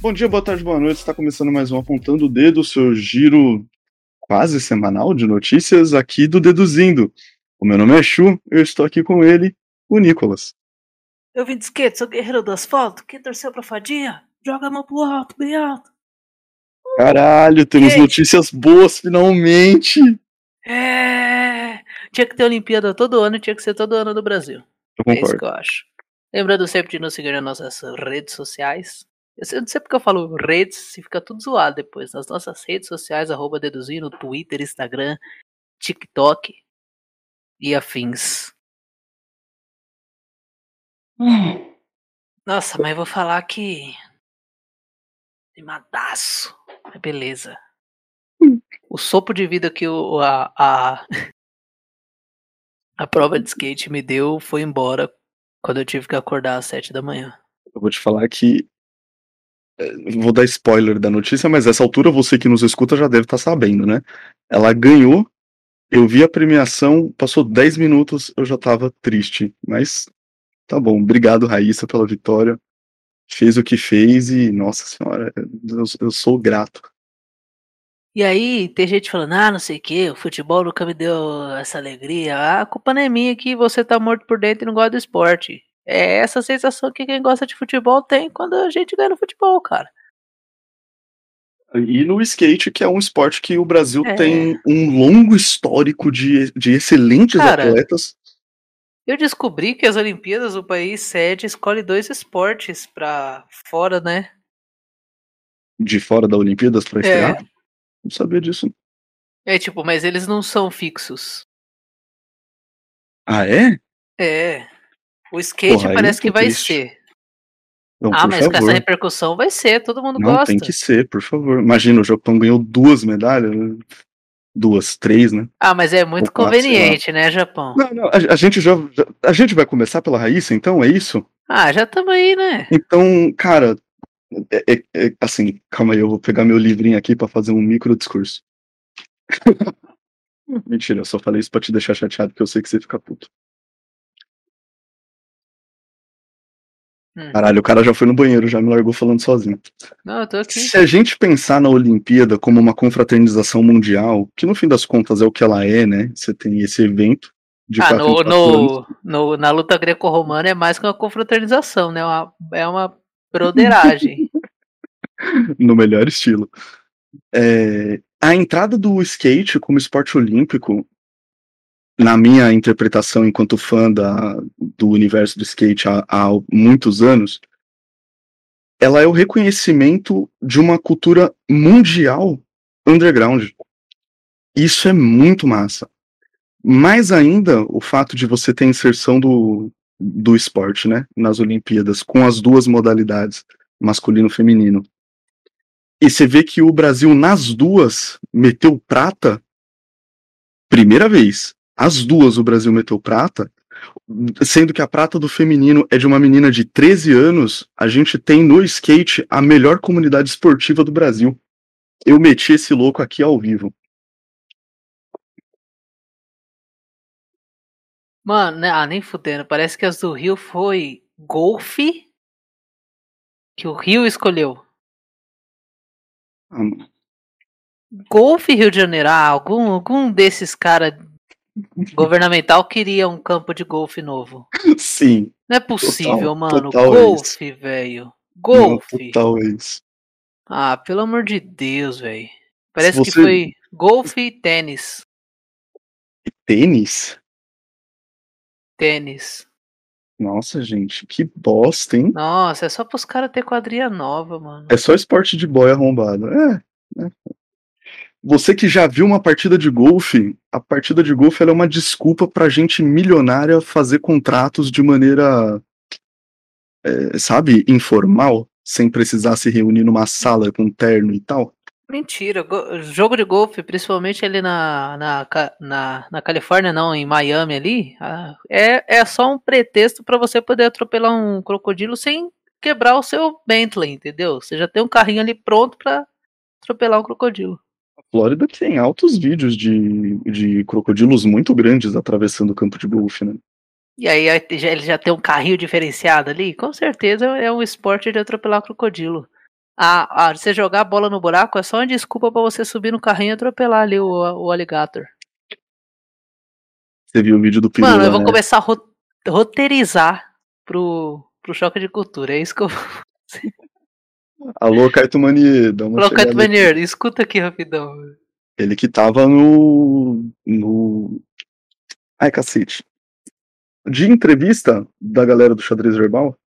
Bom dia, boa tarde, boa noite. Está começando mais um Apontando o Dedo, seu giro quase semanal de notícias aqui do Deduzindo. O meu nome é Chu, eu estou aqui com ele, o Nicolas. Eu vim de skate, sou guerreiro do asfalto. Quem torceu pra fadinha? Joga a mão pro alto, bem alto. Caralho, temos notícias boas finalmente. É. Tinha que ter Olimpíada todo ano, tinha que ser todo ano do Brasil. Eu É isso concordo. que eu acho. Lembrando sempre de nos seguir nas nossas redes sociais. Eu não sei porque eu falo redes, se fica tudo zoado depois. Nas nossas redes sociais, arroba deduzindo, Twitter, Instagram, TikTok e afins. Nossa, mas vou falar que. Animadaço. Mas beleza. O sopro de vida que o, a, a, a prova de skate me deu foi embora quando eu tive que acordar às sete da manhã. Eu vou te falar que. Vou dar spoiler da notícia, mas essa altura você que nos escuta já deve estar sabendo, né? Ela ganhou, eu vi a premiação, passou 10 minutos, eu já tava triste. Mas tá bom, obrigado, Raíssa, pela vitória. Fez o que fez e, nossa senhora, eu, eu sou grato. E aí, tem gente falando, ah, não sei o que, o futebol nunca me deu essa alegria. Ah, a culpa não é minha que você tá morto por dentro e não gosta do esporte. É essa sensação que quem gosta de futebol tem quando a gente ganha no futebol, cara. E no skate, que é um esporte que o Brasil É. tem um longo histórico de, de excelentes Cara, atletas. Eu descobri que as Olimpíadas, o país sede escolhe dois esportes pra fora, né? De fora da Olimpíadas pra É. estrear. Não sabia disso. É tipo, mas eles não são fixos. Ah, é? É. O skate Porra, parece que vai triste. ser. Não, ah, mas com essa favor. repercussão vai ser, todo mundo Não, gosta. tem que ser, por favor. Imagina, o Japão ganhou duas medalhas. Duas, três, né? Ah, mas é muito quatro, conveniente, né, Japão? Não, não, a, a gente já, já- A gente vai começar pela Raíssa, então, é isso? Ah, já estamos aí, né? Então, cara. é- é- é- assim, calma aí, eu vou pegar meu livrinho aqui pra fazer um micro discurso. Mentira, eu só falei isso pra te deixar chateado, porque eu sei que você fica puto. Hum. Caralho, o cara já foi no banheiro, já me largou falando sozinho. Não, eu tô aqui. Se a gente pensar na Olimpíada como uma confraternização mundial, que no fim das contas é o que ela é, né? Você tem esse evento de Ah, no, no, no- na luta greco-romana é mais que uma confraternização, né? Uma- é uma broderagem. no melhor estilo. É, a entrada do skate como esporte olímpico, na minha interpretação enquanto fã da, do universo do skate há, há muitos anos, ela é o reconhecimento de uma cultura mundial underground. Isso é muito massa. Mais ainda o fato de você ter inserção do, do esporte, né, nas Olimpíadas, com as duas modalidades, masculino e feminino. E você vê que o Brasil, nas duas, meteu prata. Primeira vez. As duas o Brasil meteu prata. Sendo que a prata do feminino é de uma menina de 13 anos. A gente tem no skate a melhor comunidade esportiva do Brasil. Eu meti esse louco aqui ao vivo. Mano, né? ah, nem fudendo. Parece que as do Rio foi golfe que o Rio escolheu. Ah. Golfe Rio de Janeiro. Ah, algum, algum desses caras governamental queria um campo de golfe novo. Sim. Não é possível, Total, mano. total é golfe, velho. Golfe. total é isso. Ah, pelo amor de Deus, velho. Parece que você- foi golfe e tênis. Tênis? Tênis. Nossa, gente, que bosta, hein? Nossa, é só pros caras ter quadrilha nova, mano. É só esporte de boy arrombado. É. né? Você que já viu uma partida de golfe, a partida de golfe é uma desculpa pra gente milionária fazer contratos de maneira, é, sabe, informal, sem precisar se reunir numa sala com terno e tal. Mentira, go- jogo de golfe, principalmente ali na, na, na, na Califórnia, não, em Miami ali, ah, é, é só um pretexto pra você poder atropelar um crocodilo sem quebrar o seu Bentley, entendeu? Você já tem um carrinho ali pronto pra atropelar um crocodilo. Flórida tem altos vídeos de, de crocodilos muito grandes atravessando o campo de golfe, né? E aí ele já tem um carrinho diferenciado ali, com certeza é um esporte de atropelar crocodilo. Ah, ah, você jogar a bola no buraco é só uma desculpa pra você subir no carrinho e atropelar ali o, o alligator. Você viu o vídeo do Pirula, Mano, eu vou né? começar a ro- roteirizar pro, pro choque de cultura. É isso que eu vou. Alô, Mani, dá uma aqui. maneiro, escuta aqui rapidão. Ele que tava no. no. Ai, cacete. De entrevista da galera do xadrez verbal?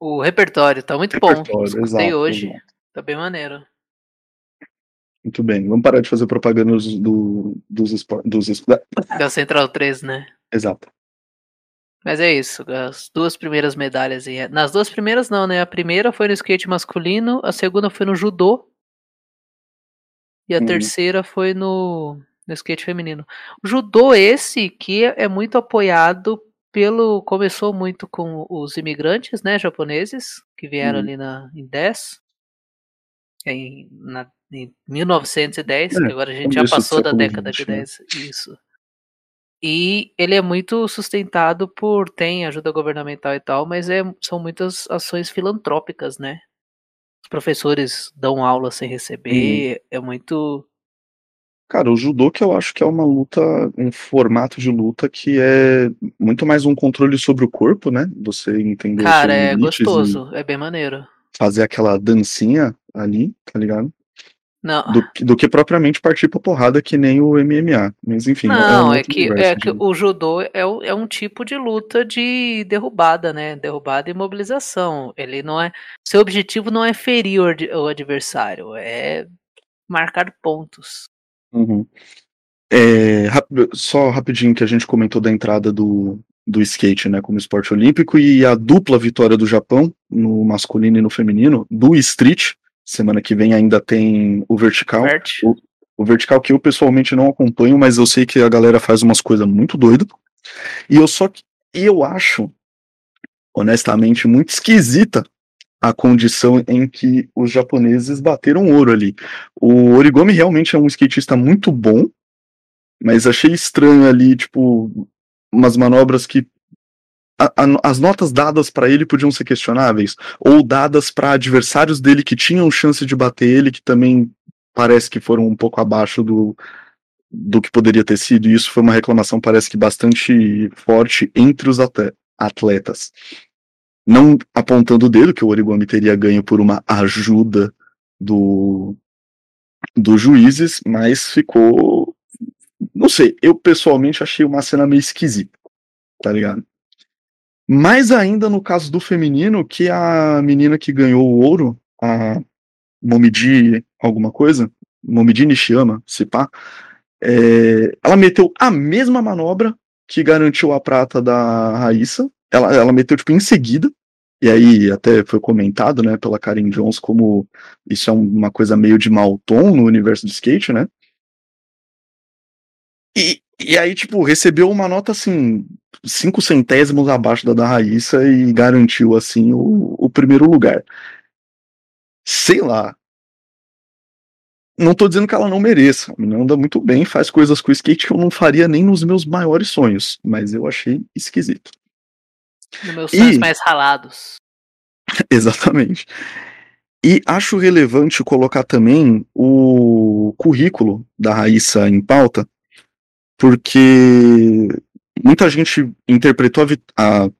O repertório tá muito bom. Repertório, Escutei exato, hoje. exato. Tá bem maneiro. Muito bem. Vamos parar de fazer propaganda dos, do, dos, espor- dos Da Central 3, né? Exato. Mas é isso, as duas primeiras medalhas. aí. Nas duas primeiras não, né? A primeira foi no skate masculino, a segunda foi no judô. E a Uhum. terceira foi no, no skate feminino. O judô esse que é muito apoiado pelo começou muito com os imigrantes, né, japoneses, que vieram Uhum. ali na em 10 em, na, em 1910, É, que agora a gente já passou da década 20, de né? 10, isso. E ele é muito sustentado por tem ajuda governamental e tal, mas é, são muitas ações filantrópicas, né? Os professores dão aula sem receber, é muito Cara, o judô que eu acho que é uma luta, um formato de luta que é muito mais um controle sobre o corpo, né? Você entender Cara, é gostoso, é bem maneiro. fazer aquela dancinha ali, tá ligado? Não, Do, que- do que propriamente partir pra porrada que nem o MMA. Mas enfim, não um é outro que, é de que o judô é, é um tipo de luta de derrubada, né? Derrubada e mobilização. Ele não é. Seu objetivo não é ferir o adversário, é marcar pontos. Uhum. É, rap- só rapidinho que a gente comentou da entrada do, do skate, né, como esporte olímpico e a dupla vitória do Japão no masculino e no feminino do street. Semana que vem ainda tem o vertical. Vert. O vertical que eu pessoalmente não acompanho, mas eu sei que a galera faz umas coisas muito doidas. E eu só e eu acho, honestamente, muito esquisita a condição em que os japoneses bateram ouro ali. O Origami realmente é um skatista muito bom, mas achei estranho ali, tipo, umas manobras que a- a- as notas dadas pra ele podiam ser questionáveis, ou dadas pra adversários dele que tinham chance de bater ele, que também parece que foram um pouco abaixo do, do que poderia ter sido, e isso foi uma reclamação, parece que bastante forte entre os atletas. Não apontando o dedo, que o Origami teria ganho por uma ajuda do, dos juízes, mas ficou. Não sei, eu pessoalmente achei uma cena meio esquisita, tá ligado? Mais ainda no caso do feminino, que a menina que ganhou o ouro, a Momiji alguma coisa, Momiji Nishiyama, se pá, é, ela meteu a mesma manobra que garantiu a prata da Raíssa, ela, ela meteu tipo em seguida, e aí até foi comentado, né, pela Karen Jones como isso é um- uma coisa meio de mau tom no universo do skate, né? E, e aí, tipo, recebeu uma nota assim, cinco centésimos abaixo da da Raíssa e garantiu, assim, o, o primeiro lugar. Sei lá. Não tô dizendo que ela não mereça. A menina anda muito bem, faz coisas com o skate que eu não faria nem nos meus maiores sonhos. Mas eu achei esquisito. Nos meus E- sonhos mais ralados. Exatamente. E acho relevante colocar também o currículo da Raíssa em pauta, porque muita gente interpretou a, a-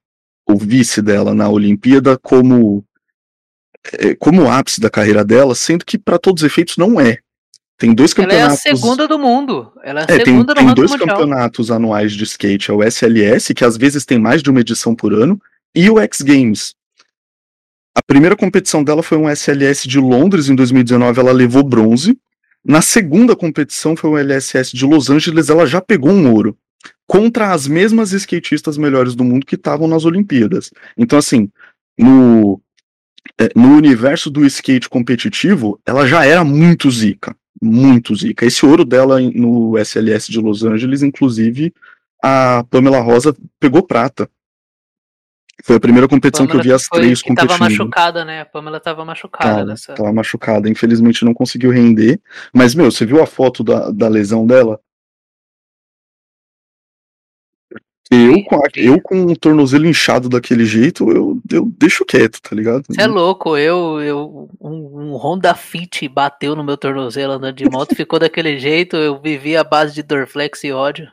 o vice dela na Olimpíada como é, como o ápice da carreira dela, sendo que para todos os efeitos não é. Tem dois Ela é a campeonatos. segunda do mundo. Ela é a É, tem, segunda tem ranking dois mundial. campeonatos anuais de skate, é o SLS, que às vezes tem mais de uma edição por ano, e o X Games. A primeira competição dela foi um SLS de Londres em 2019, ela levou bronze. Na segunda competição foi o LSS de Los Angeles, ela já pegou um ouro. Contra as mesmas skatistas melhores do mundo que estavam nas Olimpíadas. Então, assim, no, é, no universo do skate competitivo, ela já era muito zica. Muito zica. Esse ouro dela no SLS de Los Angeles, inclusive, a Pamela Rosa pegou prata. Foi a primeira competição que eu vi as foi- três que tava competindo. machucada, né? A Pamela tava machucada Tava, nessa. tava machucada, infelizmente não conseguiu render. Mas, meu, você viu a foto da, da lesão dela? Eu com, a, eu com um tornozelo inchado daquele jeito, eu, eu deixo quieto, tá ligado? Você é louco, eu, eu um, um Honda Fit bateu no meu tornozelo andando de moto, ficou daquele jeito, eu vivi a base de Dorflex e ódio.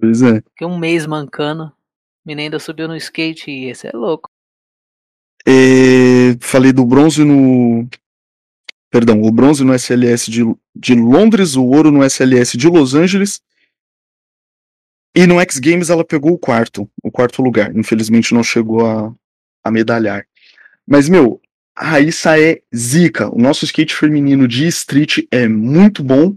Pois é. Fiquei um mês mancando. Menina ainda subiu no skate e esse é louco. É, falei do bronze no. Perdão, o bronze no SLS de, de Londres, o ouro no SLS de Los Angeles e no X Games ela pegou o quarto, o quarto lugar. Infelizmente não chegou a, a medalhar. Mas, meu, a Raíssa é zica. O nosso skate feminino de street é muito bom.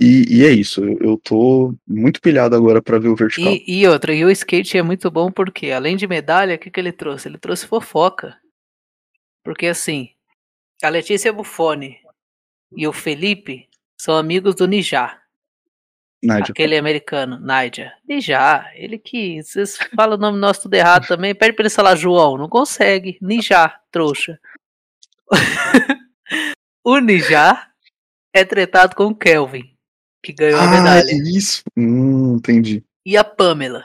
E, e é isso. Eu, eu tô muito pilhado agora para ver o vertical. E, e, outra, e o skate é muito bom porque, além de medalha, o que, que ele trouxe? Ele trouxe fofoca. Porque, assim, a Letícia Buffoni e o Felipe são amigos do Nijá. Nádia. Aquele americano, Nádia. E já, ele que. Vocês falam o nome nosso tudo errado também. Pede pra ele falar João. Não consegue. Nijá, trouxa. o Nijá é tratado com o Kelvin, que ganhou a Ah, medalha. é isso. Hum, entendi. E a Pamela,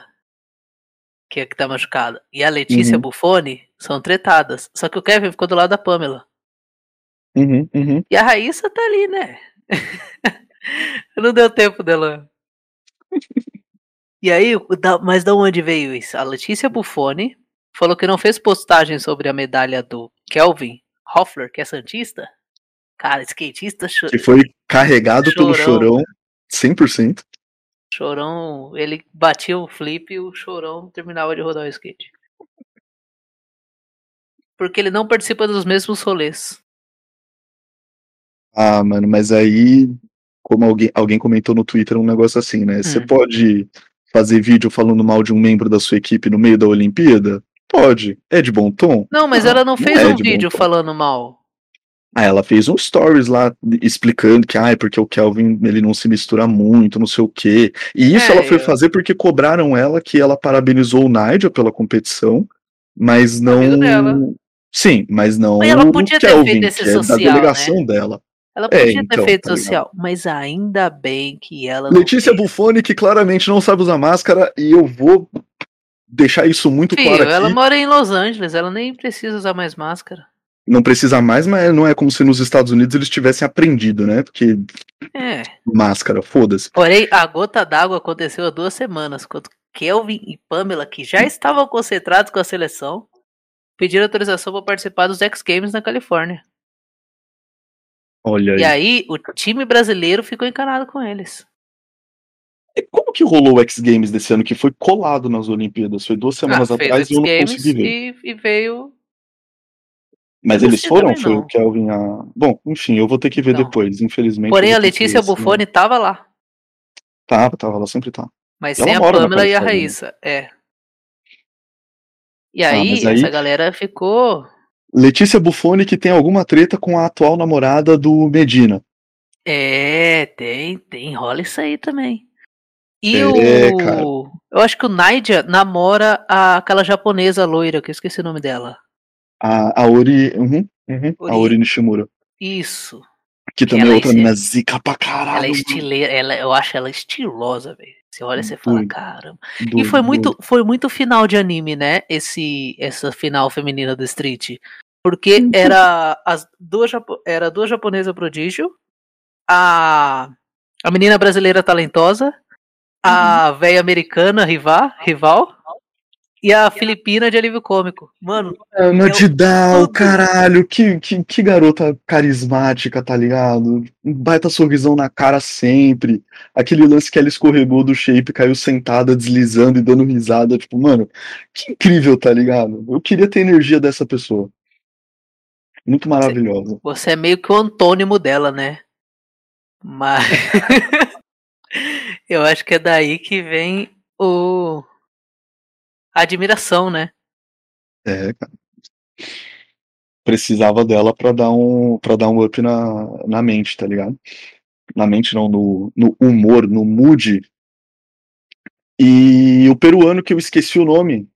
que é a que tá machucada. E a Letícia Uhum. Buffoni são tretadas. Só que o Kevin ficou do lado da Pamela. Uhum, uhum. E a Raíssa tá ali, né? Não deu tempo dela. E aí, mas da onde veio isso? A Letícia Buffoni falou que não fez postagem sobre a medalha do Kelvin Hoffler, que é Santista. Cara, skatista cho- Que foi carregado pelo Chorão. Chorão 100%. chorão. Ele batia o flip e o chorão terminava de rodar o skate. Porque ele não participa dos mesmos rolês. Ah, mano, mas aí, como alguém, alguém comentou no Twitter, um negócio assim, né? Você Hum. pode fazer vídeo falando mal de um membro da sua equipe no meio da Olimpíada? Pode. É de bom tom? Não, mas Não, ela não não fez é um vídeo falando mal. Ah, ela fez um stories lá explicando que, ah, é porque o Kelvin ele não se mistura muito, não sei o quê. E isso É, ela foi eu- fazer porque cobraram ela que ela parabenizou o Nigel pela competição, mas não. Sim, mas não Mas ela podia ter Kelvin, feito esse que é da social, delegação dela. Ela É, podia ter então, feito tá social, mas ainda bem que ela não Letícia fez. Buffoni, que claramente não sabe usar máscara, e eu vou deixar isso muito Filho, claro aqui. ela mora em Los Angeles, ela nem precisa usar mais máscara. Não precisa mais, mas não é como se nos Estados Unidos eles tivessem aprendido, né? Porque É. máscara, foda-se. Porém, a gota d'água aconteceu há duas semanas, quando Kelvin e Pamela, que já estavam concentrados com a seleção, pediram autorização para participar dos X Games na Califórnia. Olha aí. E aí, o time brasileiro ficou encanado com eles. E Como que rolou o X Games desse ano, que foi colado nas Olimpíadas? Foi duas semanas Ah, atrás e eu não consegui ver. e, e veio. Mas eles foram? Foi o Kelvin a. Bom, enfim, eu vou ter que ver Não. depois, infelizmente. Porém, a Letícia ano. Buffoni tava lá. Tava, tava, ela sempre tá. Mas Ela sem a Pamela e a? Raíssa. É. E Ah, aí, mas aí- essa galera ficou. Letícia Buffoni que tem alguma treta com a atual namorada do Medina. É, tem, tem, rola isso aí também. E É, o. cara. Eu acho que o Naija namora a, aquela japonesa loira, que eu esqueci o nome dela. A, a Ori. Uhum, uhum, a Ori. Ori Nishimura. Isso. Que também ela é é outra mina zica pra caralho. Ela é estileira, ela, eu acho ela estilosa, velho. Você olha e você fala, Doido. caramba. E Doido, foi muito, doido. foi muito final de anime, né? Esse, essa final feminina do Street. Porque era as duas, era duas japonesas prodígio, a, a menina brasileira talentosa, a velha americana rival, rival e a filipina de alívio cômico. Mano, Ana eu- Didal, tudo. caralho, que, que, que garota carismática, tá ligado? Um baita sorrisão na cara sempre. Aquele lance que ela escorregou do shape, caiu sentada, deslizando e dando risada. Tipo, mano, que incrível, tá ligado? Eu queria ter energia dessa pessoa. Muito maravilhosa. você é meio que o antônimo dela, né? Mas eu acho que é daí que vem o admiração, né? É, cara. Precisava dela pra dar um, pra dar um up na, na mente, tá ligado? Na mente não, no, no humor, no mood. E o peruano que eu esqueci o nome.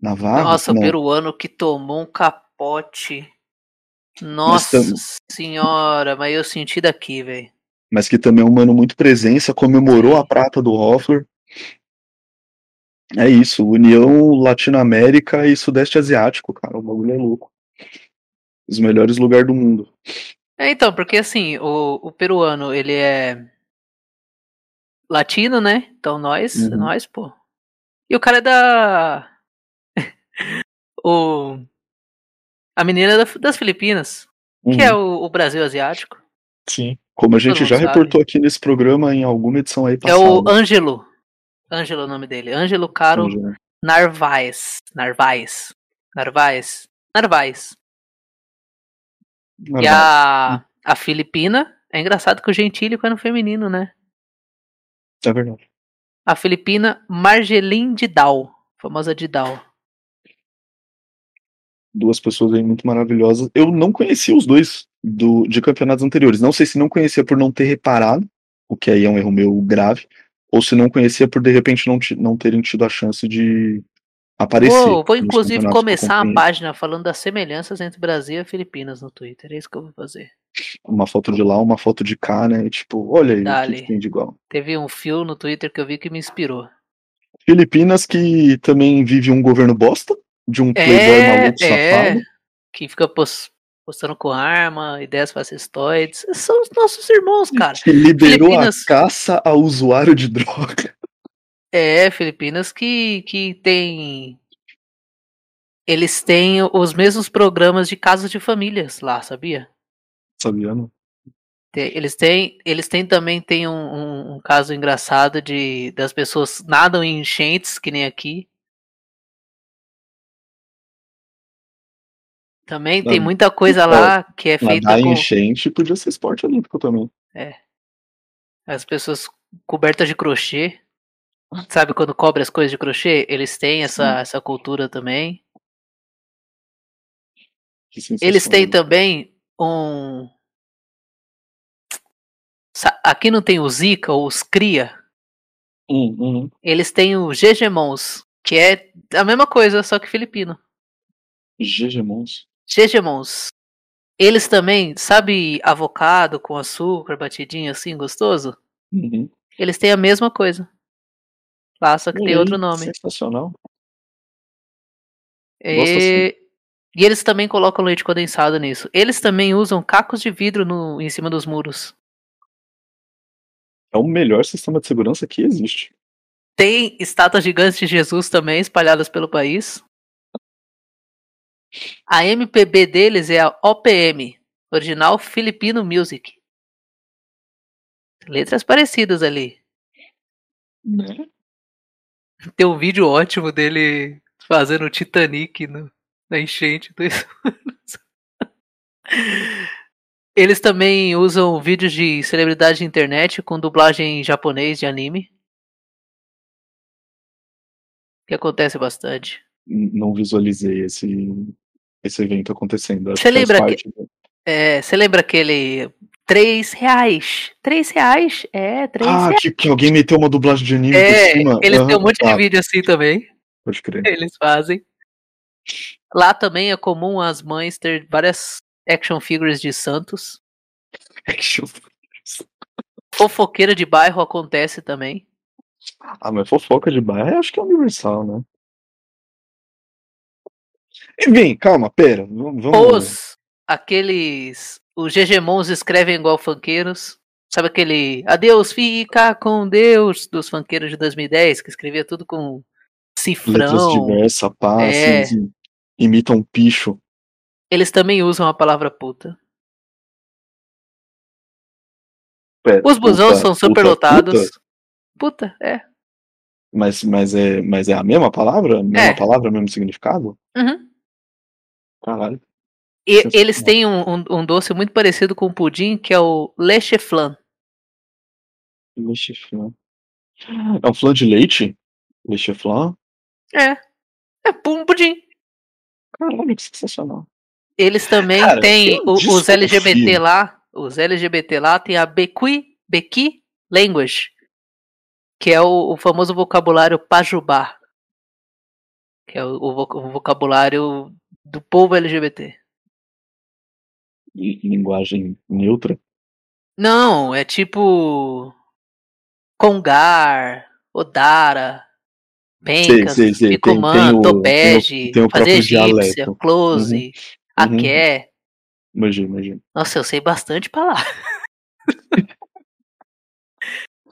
Navarro? Nossa, o Não. peruano que tomou um capote. Nossa tam- senhora, mas eu senti daqui, velho. Mas que também é um mano muito presença, comemorou a prata do Hoffler. É isso, União Latino-América e Sudeste Asiático, cara. O bagulho é louco. Os melhores lugares do mundo. É, então, porque assim, o, o peruano, ele é latino, né? Então nós, Uhum. nós, pô. E o cara é da. o. A menina é da- das Filipinas, que é Uhum. o, o Brasil asiático. Sim. Como a gente mundo já sabe. reportou aqui nesse programa em alguma edição aí É passada. o Ângelo. Ângelo é o nome dele. Ângelo Caro Entendi. Narvaez. Narvaez. Narvaez. Narvaez. E Normal. a, a Filipina. É engraçado que o gentílico é no feminino, né? É verdade. A Filipina Margelin Didal. Famosa Didal. Duas pessoas aí muito maravilhosas. Eu não conhecia os dois do, de campeonatos anteriores. Não sei se não conhecia por não ter reparado, o que aí é um erro meu grave, ou se não conhecia por de repente não, não terem tido a chance de aparecer. Vou, vou inclusive começar a página falando das semelhanças entre Brasil e Filipinas no Twitter. É isso que eu vou fazer. Uma foto de lá, uma foto de cá, né? E, tipo, olha aí o que tem de igual. Teve um fio no Twitter que eu vi que me inspirou. Filipinas que também vive um governo bosta, de um playboy É, maluco é. safado. Que fica postando com arma, ideias fascistoides. São os nossos irmãos, cara. Que liderou Filipinas- a caça ao usuário de droga. É, Filipinas que, que tem. Eles têm os mesmos programas de casas de famílias lá, sabia? Sabia, não? Eles têm, eles têm também tem um, um- um caso engraçado de das pessoas nadam em enchentes, que nem aqui. Também tem muita coisa lá que é feita Nadar com enchente podia ser esporte olímpico também. as pessoas cobertas de crochê. Sabe quando cobre as coisas de crochê? Eles têm essa, essa cultura também. Eles têm também um. Aqui não tem o Zika ou os Cria. Hum, hum. Eles têm o Gegemons, que é a mesma coisa, só que filipino. Gegemons. Gegemons. Eles também, sabe, avocado com açúcar, batidinho assim, gostoso? Uhum. Eles têm a mesma coisa. Lá, só que tem outro aí, nome. Sensacional. E... e eles também colocam leite condensado nisso. Eles também usam cacos de vidro no... em cima dos muros. É o melhor sistema de segurança que existe. Tem estátuas gigantes de Jesus também espalhadas pelo país. A MPB deles é a OPM, Original Filipino Music. Letras parecidas ali. Né? Tem um vídeo ótimo dele fazendo o Titanic no- na enchente. do- Eles também usam vídeos de celebridade de internet com dublagem em japonês de anime. Que acontece bastante. Não visualizei esse, esse evento acontecendo. Você que lembra parte do- É, você lembra aquele. Três reais. Três reais? É, três Ah, reais. que, que alguém meteu uma dublagem de anime É, por cima. eles têm um monte de vídeo assim também. Pode crer. Eles fazem. Lá também é comum as mães ter várias action figures de santos. Action. Fofoqueira de bairro acontece também. Ah, mas fofoca de bairro acho que é universal, né? Enfim, calma, pera. Vamos. Os, aqueles. Os Gegemons escrevem igual funqueiros. Sabe aquele Adeus, fica com Deus dos funkeiros de 2010, que escrevia tudo com Letras cifrão. diversas, pá, É. imitam um picho. Eles também usam a palavra puta. Pera, Os busões são superlotados. puta? Puta, é. Mas, mas, é, mas é a mesma palavra? Mesma É. palavra, mesmo significado? Uhum. Caralho. E eles têm um, um- um doce muito parecido com o pudim, que é o leche flan. Leite flan. É um flan de leite? Leite flan? É. É um pudim. Caralho, que sensacional. Eles também Cara, têm o- os. LGBT lá. Os LGBT lá tem a Bequi, Bequi Language, que é o, o famoso vocabulário pajubá. Que é o, o vocabulário do povo LGBT. Li- Linguagem neutra. Não, é tipo. Congar, Odara. Pencas, o- Topege, fazer egípcia, dialeto. close, Uhum. aké. Imagina, imagina. Nossa, eu sei bastante palavra.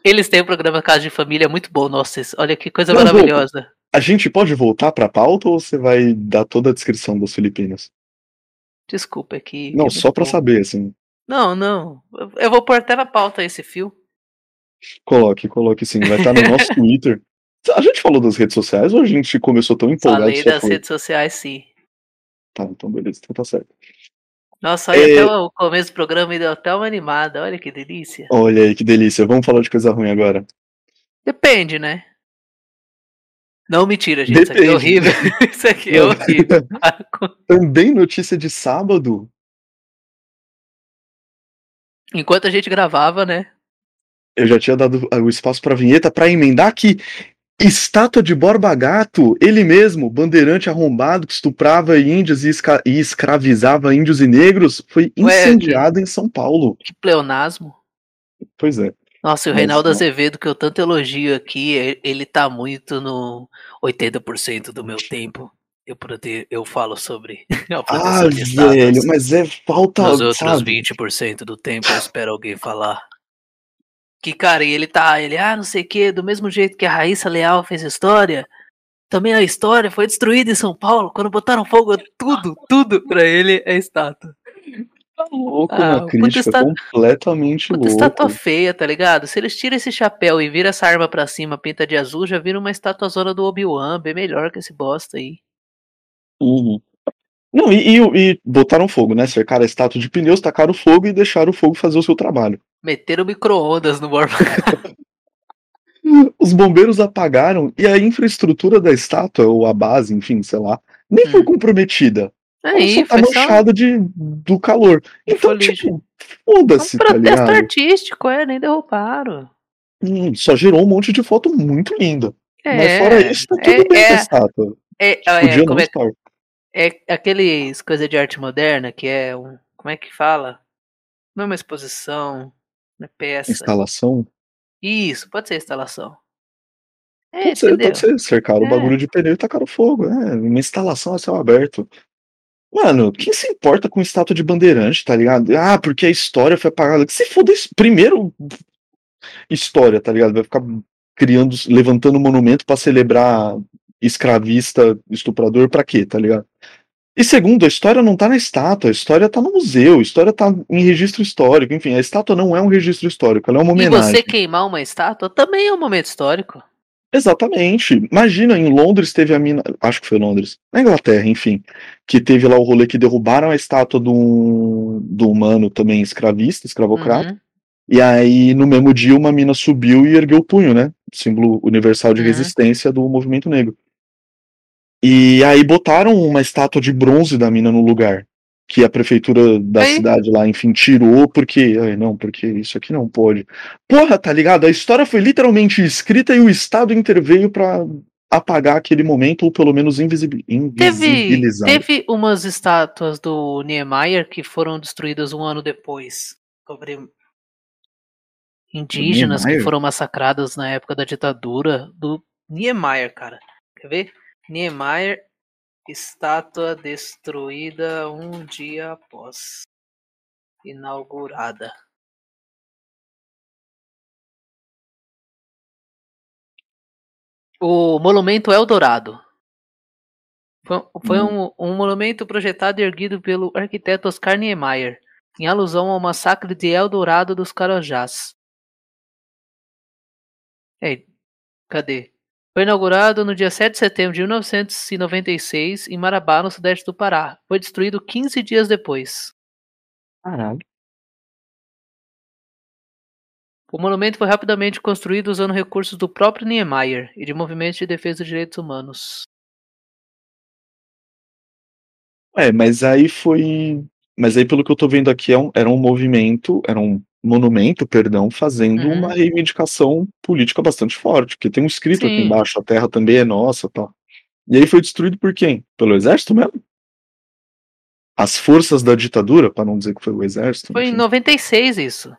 Eles têm o programa Casa de Família muito bom, nossa, olha que coisa Não, maravilhosa. A gente pode voltar pra pauta ou você vai dar toda a descrição dos Filipinos? Desculpa, é que. Não, é só muito pra bom. saber, assim. Não, não. Eu- vou pôr até na pauta esse fio. Coloque, coloque sim. Vai estar no nosso Twitter. A gente falou das redes sociais ou a gente começou tão empolgado Falei só das foi? redes sociais, sim. Tá, então beleza, então tá certo. Nossa, olha, É. até o começo do programa me deu até uma animada, olha que delícia. Olha aí, que delícia. Vamos falar de coisa ruim agora. Depende, né? Não, mentira, gente. Isso aqui é Depende. horrível. Isso aqui é horrível. Para Também notícia de sábado. Enquanto a gente gravava, né? Eu já tinha dado o espaço pra vinheta pra emendar que estátua de Borba Gato, ele mesmo, bandeirante arrombado que estuprava índios e, e escravizava índios e negros, foi Ué, incendiado em São Paulo. Que pleonasmo. Pois é. Nossa, e o Mas Reinaldo não. Azevedo, que eu tanto elogio aqui, ele tá muito no 80% do meu tempo. Eu, prote... eu falo sobre a Ah, de velho, mas é falta, Nos outros sabe? 20% do tempo eu espero alguém falar. Que, cara, e ele tá, ele, ah, não sei o que, do mesmo jeito que a Raíssa Leal fez história, também a história foi destruída em São Paulo, quando botaram fogo tudo, tudo pra ele é estátua. Tá louco, Ah, uma crítica está- completamente Puta louca. estátua feia, tá ligado? Se eles tiram esse chapéu e viram essa arma pra cima, pinta de azul, já vira uma estátua zona do Obi-Wan, bem melhor que esse bosta aí. Uhum. Não, e, e- e botaram fogo, né? Cercaram a estátua de pneus, tacaram fogo e deixaram o fogo fazer o seu trabalho. Meteram micro-ondas no Borba. Os bombeiros apagaram e a infraestrutura da estátua, ou a base, enfim, sei lá, nem foi Hum. comprometida. Ela Aí, só tá foi só manchada de, do calor. Então, Foi tipo, um foda-se, tá protesto ligado? artístico, é, nem derrubaram. Hum, só gerou um monte de foto muito linda. É, Mas fora isso, tá tudo é, bem com a é, estátua. é, é, não como é. É aqueles coisa de arte moderna que é um. Como é que fala? Não é uma exposição, não é peça. Instalação? Isso, pode ser instalação. É, Pode ser, pode ser. Cercaram o É. bagulho de pneu e tacaram fogo. É, uma instalação a céu aberto. Mano, quem se importa com estátua de bandeirante, tá ligado? Ah, porque a história foi apagada. Que se foda. Primeiro, história, tá ligado? Vai ficar criando, levantando monumento pra celebrar escravista, estuprador, pra quê, tá ligado? E segundo, a história não tá na estátua, a história tá no museu, a história tá em registro histórico. Enfim, a estátua não é um registro histórico, ela é uma E homenagem. você queimar uma estátua também é um momento histórico. Exatamente. Imagina, em Londres teve a mina. Acho que foi Londres. Na Inglaterra, enfim. Que teve lá o rolê que derrubaram a estátua do, do humano também escravista, escravocrata. Uhum. E aí, no mesmo dia, uma mina subiu e ergueu o punho, né? Símbolo universal de Uhum. resistência do movimento negro. E aí botaram uma estátua de bronze da mina no lugar. Que a prefeitura da Aí. cidade lá, enfim, tirou, porque. Ai, não, porque isso aqui não pode. Porra, tá ligado? A história foi literalmente escrita e o Estado interveio pra apagar aquele momento, ou pelo menos invisibi- Teve, invisibilizar. teve umas estátuas do Niemeyer que foram destruídas um ano depois. Sobre indígenas que foram massacradas na época da ditadura do Niemeyer, cara. Quer ver? Niemeyer, estátua destruída um dia após inaugurada. O monumento Eldorado. Foi, foi um, um monumento projetado e erguido pelo arquiteto Oscar Niemeyer, em alusão ao massacre de Eldorado dos Carajás. Ei, cadê? Foi inaugurado no dia 7 de setembro de 1996 em Marabá, no sudeste do Pará. Foi destruído 15 dias depois. Caralho. O monumento foi rapidamente construído usando recursos do próprio Niemeyer e de movimentos de defesa dos direitos humanos. É, mas aí foi. Mas aí, pelo que eu tô vendo aqui, é era um movimento, era um monumento, perdão, fazendo Uhum. uma reivindicação política bastante forte, porque tem um escrito aqui Sim. embaixo, a terra também é nossa tal. E aí foi destruído por quem? Pelo exército mesmo? As forças da ditadura, pra não dizer que foi o exército. Foi em enfim. 96 isso.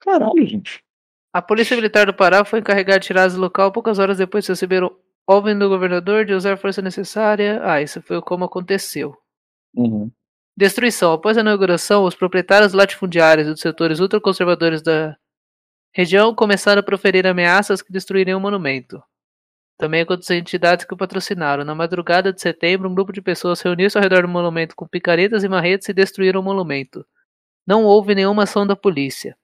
Caralho, gente. A polícia militar do Pará foi encarregada de tirar do local poucas horas depois de receber ordem do governador de usar a força necessária. Ah, isso foi como aconteceu. Uhum. Destruição. Após a inauguração, os proprietários latifundiários dos setores ultraconservadores da região começaram a proferir ameaças que destruiriam o monumento. Também com as entidades que o patrocinaram. Na madrugada de setembro, um grupo de pessoas reuniu-se ao redor do monumento com picaretas e marretes e destruíram o monumento. Não houve nenhuma ação da polícia.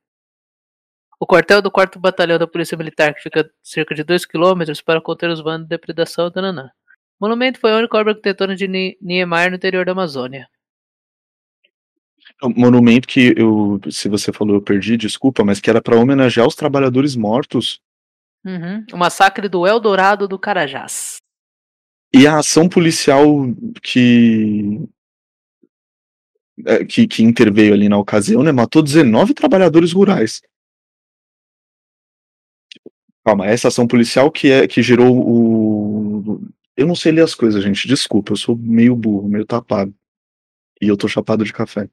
O quartel do 4 Batalhão da Polícia Militar, que fica cerca de 2 km para conter os vandos de depredação, tananã. O monumento foi a única obra arquitetônica de Niemeyer no interior da Amazônia. Monumento que eu, se você falou, eu perdi, desculpa, mas que era para homenagear os trabalhadores mortos. Uhum. O massacre do Eldorado do Carajás. E a ação policial que é, que, que interveio ali na ocasião, né, matou 19 trabalhadores rurais. Calma, essa ação policial que é que gerou o. Eu não sei ler as coisas, gente. Desculpa, eu sou meio burro, meio tapado. E eu tô chapado de café.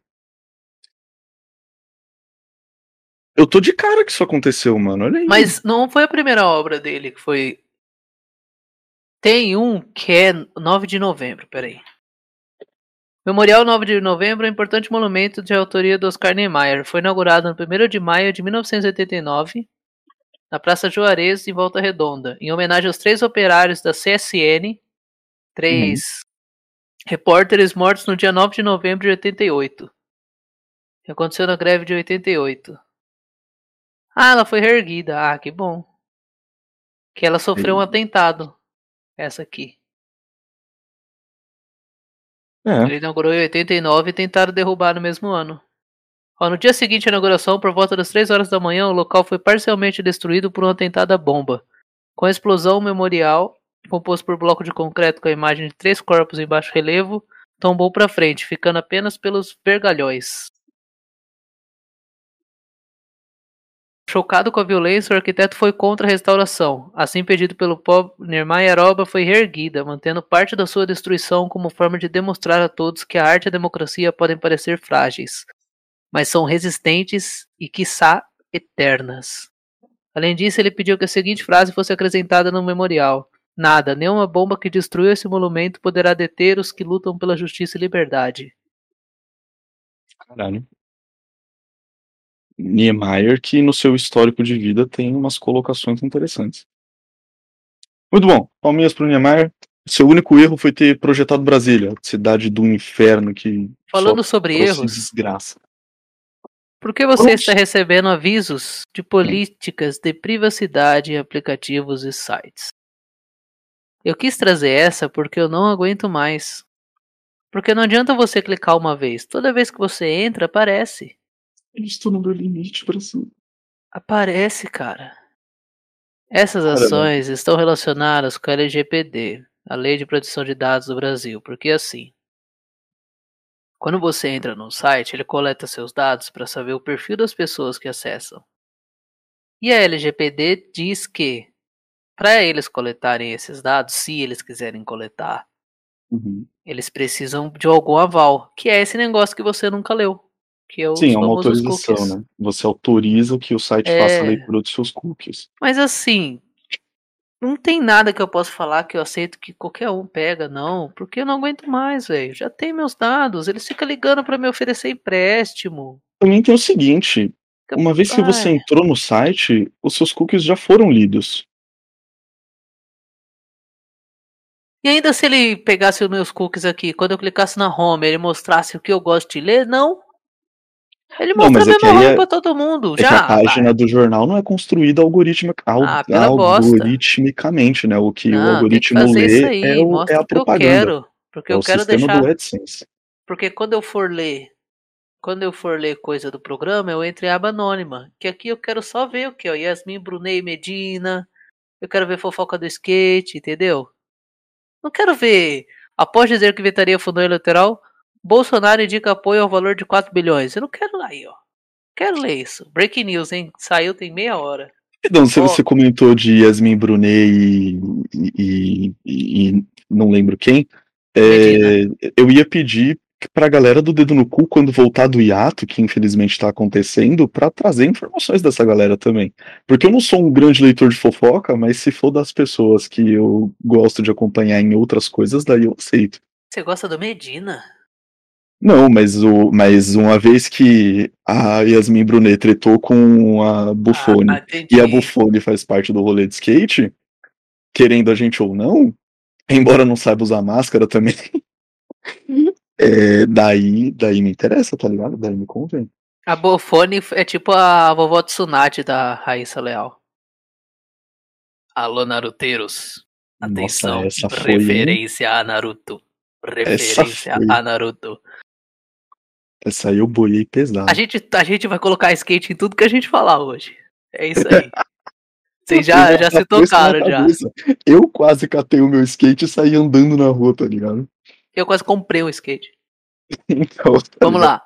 Eu tô de cara que isso aconteceu, mano. Olha aí. Mas não foi a primeira obra dele que foi. Tem um que é 9 de novembro, peraí. Memorial 9 de novembro é um importante monumento de autoria do Oscar Niemeyer. Foi inaugurado no 1 de maio de 1989 na Praça Juarez, em Volta Redonda, em homenagem aos três operários da CSN, três uhum. repórteres mortos no dia 9 de novembro de 88. Que aconteceu na greve de 88. Ah, ela foi reerguida. Ah, que bom. Que ela sofreu um atentado. Essa aqui. É. Ele inaugurou em 89 e tentaram derrubar no mesmo ano. Ó, no dia seguinte à inauguração, por volta das 3 horas da manhã, o local foi parcialmente destruído por um atentado à bomba. Com a explosão, o memorial, composto por bloco de concreto com a imagem de três corpos em baixo relevo, tombou para frente, ficando apenas pelos vergalhões. Chocado com a violência, o arquiteto foi contra a restauração. Assim pedido pelo pobre Niemeyer, a obra foi reerguida, mantendo parte da sua destruição como forma de demonstrar a todos que a arte e a democracia podem parecer frágeis, mas são resistentes e, quiçá, eternas. Além disso, ele pediu que a seguinte frase fosse acrescentada no memorial: Nada, nenhuma bomba que destrua esse monumento poderá deter os que lutam pela justiça e liberdade. Caralho. Niemeyer, que no seu histórico de vida tem umas colocações interessantes. Muito bom, palminhas para o Niemeyer. Seu único erro foi ter projetado Brasília, cidade do inferno que. Falando sobre erros. Desgraça. Por que você Oxi. está recebendo avisos de políticas de privacidade em aplicativos e sites? Eu quis trazer essa porque eu não aguento mais. Porque não adianta você clicar uma vez, toda vez que você entra, aparece. Estou no meu limite para cima. Aparece, cara. Essas ações estão relacionadas com a LGPD, a Lei de Proteção de Dados do Brasil, porque assim, quando você entra no site, ele coleta seus dados para saber o perfil das pessoas que acessam. E a LGPD diz que, para eles coletarem esses dados, se eles quiserem coletar, uhum. eles precisam de algum aval, que é esse negócio que você nunca leu. Que é Sim, é uma autorização, né? Você autoriza que o site é... faça a leitura dos seus cookies. Mas assim, não tem nada que eu possa falar que eu aceito que qualquer um pega, não. Porque eu não aguento mais, velho. Já tem meus dados. Eles ficam ligando para me oferecer empréstimo. Também tem o seguinte: uma vez que você entrou no site, os seus cookies já foram lidos. E ainda se ele pegasse os meus cookies aqui, quando eu clicasse na home, ele mostrasse o que eu gosto de ler? Não. Ele mostra não, a mesma roupa é, pra todo mundo. É já, a página do jornal não é construída algoritmic, ah, algoritmicamente, né? O que não, o algoritmo lê aí, é, o, é, a propaganda. Eu quero, porque é eu quero deixar. Do AdSense. Porque quando eu for ler, quando eu for ler coisa do programa, eu entro em aba anônima. Que aqui eu quero só ver o que? Yasmin Brunei Medina. Eu quero ver fofoca do skate, entendeu? Não quero ver. Após dizer que vetaria fundo eleitoral, Bolsonaro indica apoio ao valor de 4 bilhões. Eu não quero aí, ó. Quero ler isso. Breaking news, hein? Saiu tem meia hora. Então, você, oh. você comentou de Yasmin Brunet e, e, e, e não lembro quem. É, eu ia pedir pra galera do dedo no cu quando voltar do hiato, que infelizmente tá acontecendo, pra trazer informações dessa galera também. Porque eu não sou um grande leitor de fofoca, mas se for das pessoas que eu gosto de acompanhar em outras coisas, daí eu aceito. Você gosta do Medina? Não, mas, o, mas uma vez que a Yasmin Brunet tretou com a Buffone Ah, e a. Buffone faz parte do rolê de skate, querendo a gente ou não, embora não saiba usar máscara também, é, daí, daí me interessa, tá ligado? Daí me convém. A Bofone é tipo a vovó Tsunade da Raíssa Leal. Alô, Naruteiros. Atenção, Nossa, essa foi- referência a Naruto. Referência a Naruto. Essa aí eu boiei pesado. A gente, a gente vai colocar skate em tudo que a gente falar hoje. É isso aí. Vocês já, já se tocaram já. Eu quase catei o meu skate e saí andando na rua, tá ligado? Eu quase comprei um skate. Então, tá Vamos lá.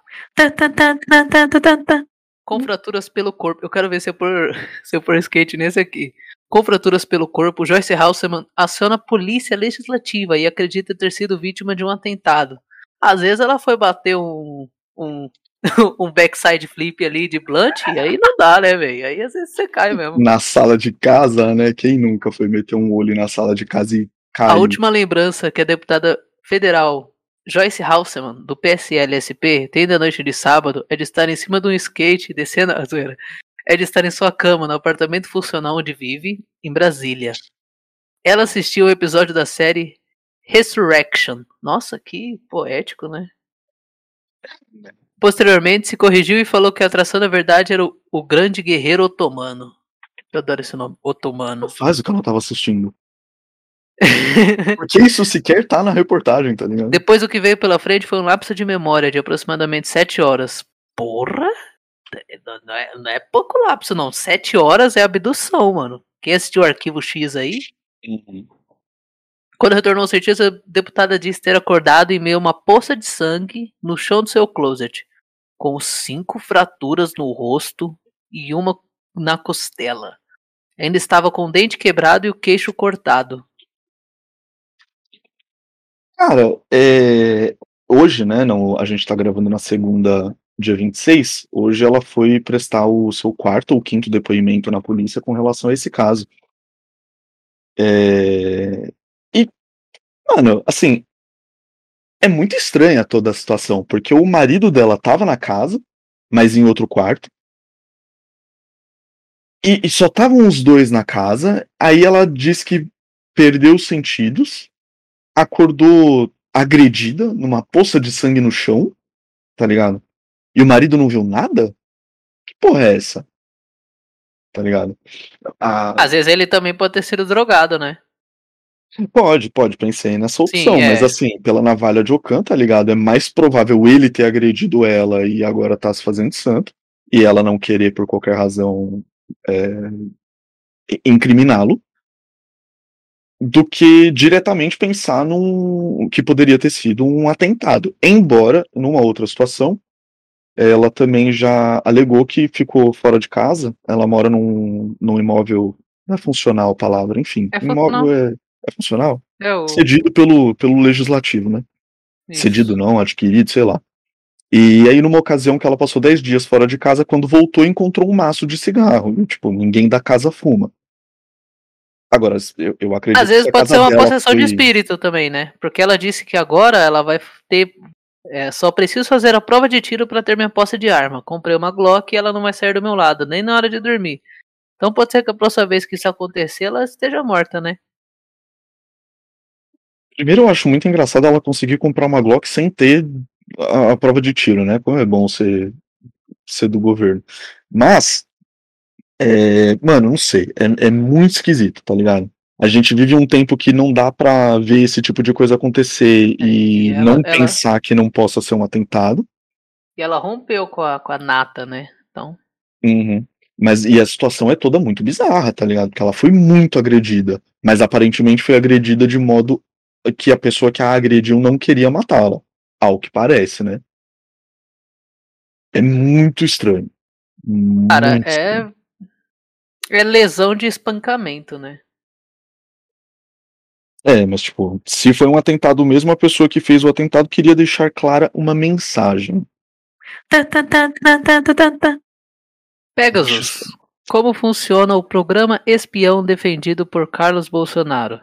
Com fraturas pelo corpo. Eu quero ver se eu pôr, se eu pôr skate nesse aqui. Com fraturas pelo corpo, Joyce Halseman aciona a polícia legislativa e acredita ter sido vítima de um atentado. Às vezes ela foi bater um, um, um backside flip ali de blunt, e aí não dá, né, velho? Aí às vezes você cai mesmo. Na sala de casa, né? Quem nunca foi meter um olho na sala de casa e A caiu? última lembrança que a deputada federal Joyce Halseman, do PSL-SP, tem da noite de sábado é de estar em cima de um skate descendo a zoeira. É de estar em sua cama no apartamento funcional onde vive, em Brasília. Ela assistiu o episódio da série Resurrection. Nossa, que poético, né? Posteriormente se corrigiu e falou que a atração da verdade era o, o grande guerreiro otomano. Eu adoro esse nome, otomano. Faz o que ela tava assistindo. Porque isso sequer tá na reportagem, tá ligado? Depois o que veio pela frente foi um lapso de memória de aproximadamente 7 horas. Porra! Não é, não é pouco lapso, não. 7 horas é abdução, mano. Quem assistiu o arquivo X aí? Uhum. Quando retornou ao cientista, a deputada disse ter acordado em meio a uma poça de sangue no chão do seu closet, com cinco fraturas no rosto e uma na costela. Ainda estava com o dente quebrado e o queixo cortado. Cara, é, hoje, né? Não, a gente tá gravando na segunda, dia 26. Hoje ela foi prestar o seu quarto ou quinto depoimento na polícia com relação a esse caso. É, mano, assim, é muito estranha toda a situação, porque o marido dela tava na casa, mas em outro quarto. E, e só estavam os dois na casa. Aí ela diz que perdeu os sentidos, acordou agredida numa poça de sangue no chão, tá ligado? E o marido não viu nada? Que porra é essa? Tá ligado? A- Às vezes ele também pode ter sido drogado, né? Pode, pode, pensei nessa Sim, opção, mas é. assim, pela navalha de Ocan, tá ligado? É mais provável ele ter agredido ela e agora tá se fazendo santo, e ela não querer, por qualquer razão, é, incriminá-lo, do que diretamente pensar num que poderia ter sido um atentado. Embora, numa outra situação, ela também já alegou que ficou fora de casa, ela mora num, num imóvel, não é funcional a palavra, enfim, É imóvel é, é funcional? É o... cedido pelo, pelo legislativo, né? Isso. Cedido não, adquirido, sei lá. E aí, numa ocasião que ela passou 10 dias fora de casa, quando voltou, encontrou um maço de cigarro. E, tipo, ninguém da casa fuma. Agora, eu, eu acredito Às vezes que pode ser uma possessão de foi- espírito também, né? Porque ela disse que agora ela vai ter. é, só preciso fazer a prova de tiro pra ter minha posse de arma. Comprei uma Glock e ela não vai sair do meu lado, nem na hora de dormir. Então pode ser que a próxima vez que isso acontecer, ela esteja morta, né? Primeiro, eu acho muito engraçado ela conseguir comprar uma Glock sem ter a, a prova de tiro, né? Como é bom ser, ser do governo. Mas, é, mano, não sei. É, é muito esquisito, tá ligado? A gente vive um tempo que não dá pra ver esse tipo de coisa acontecer É, e, e ela- não ela- pensar que não possa ser um atentado. E ela rompeu com a, com a nata, né? Então. Uhum. Mas e a situação é toda muito bizarra, tá ligado? Porque ela foi muito agredida, mas aparentemente foi agredida de modo que a pessoa que a agrediu não queria matá-la, ao que parece, né? É muito estranho. Cara, Muito estranho. é. É lesão de espancamento, né? É, mas tipo, se foi um atentado mesmo, a pessoa que fez o atentado queria deixar clara uma mensagem. Pegasus, como funciona o programa espião defendido por Carlos Bolsonaro?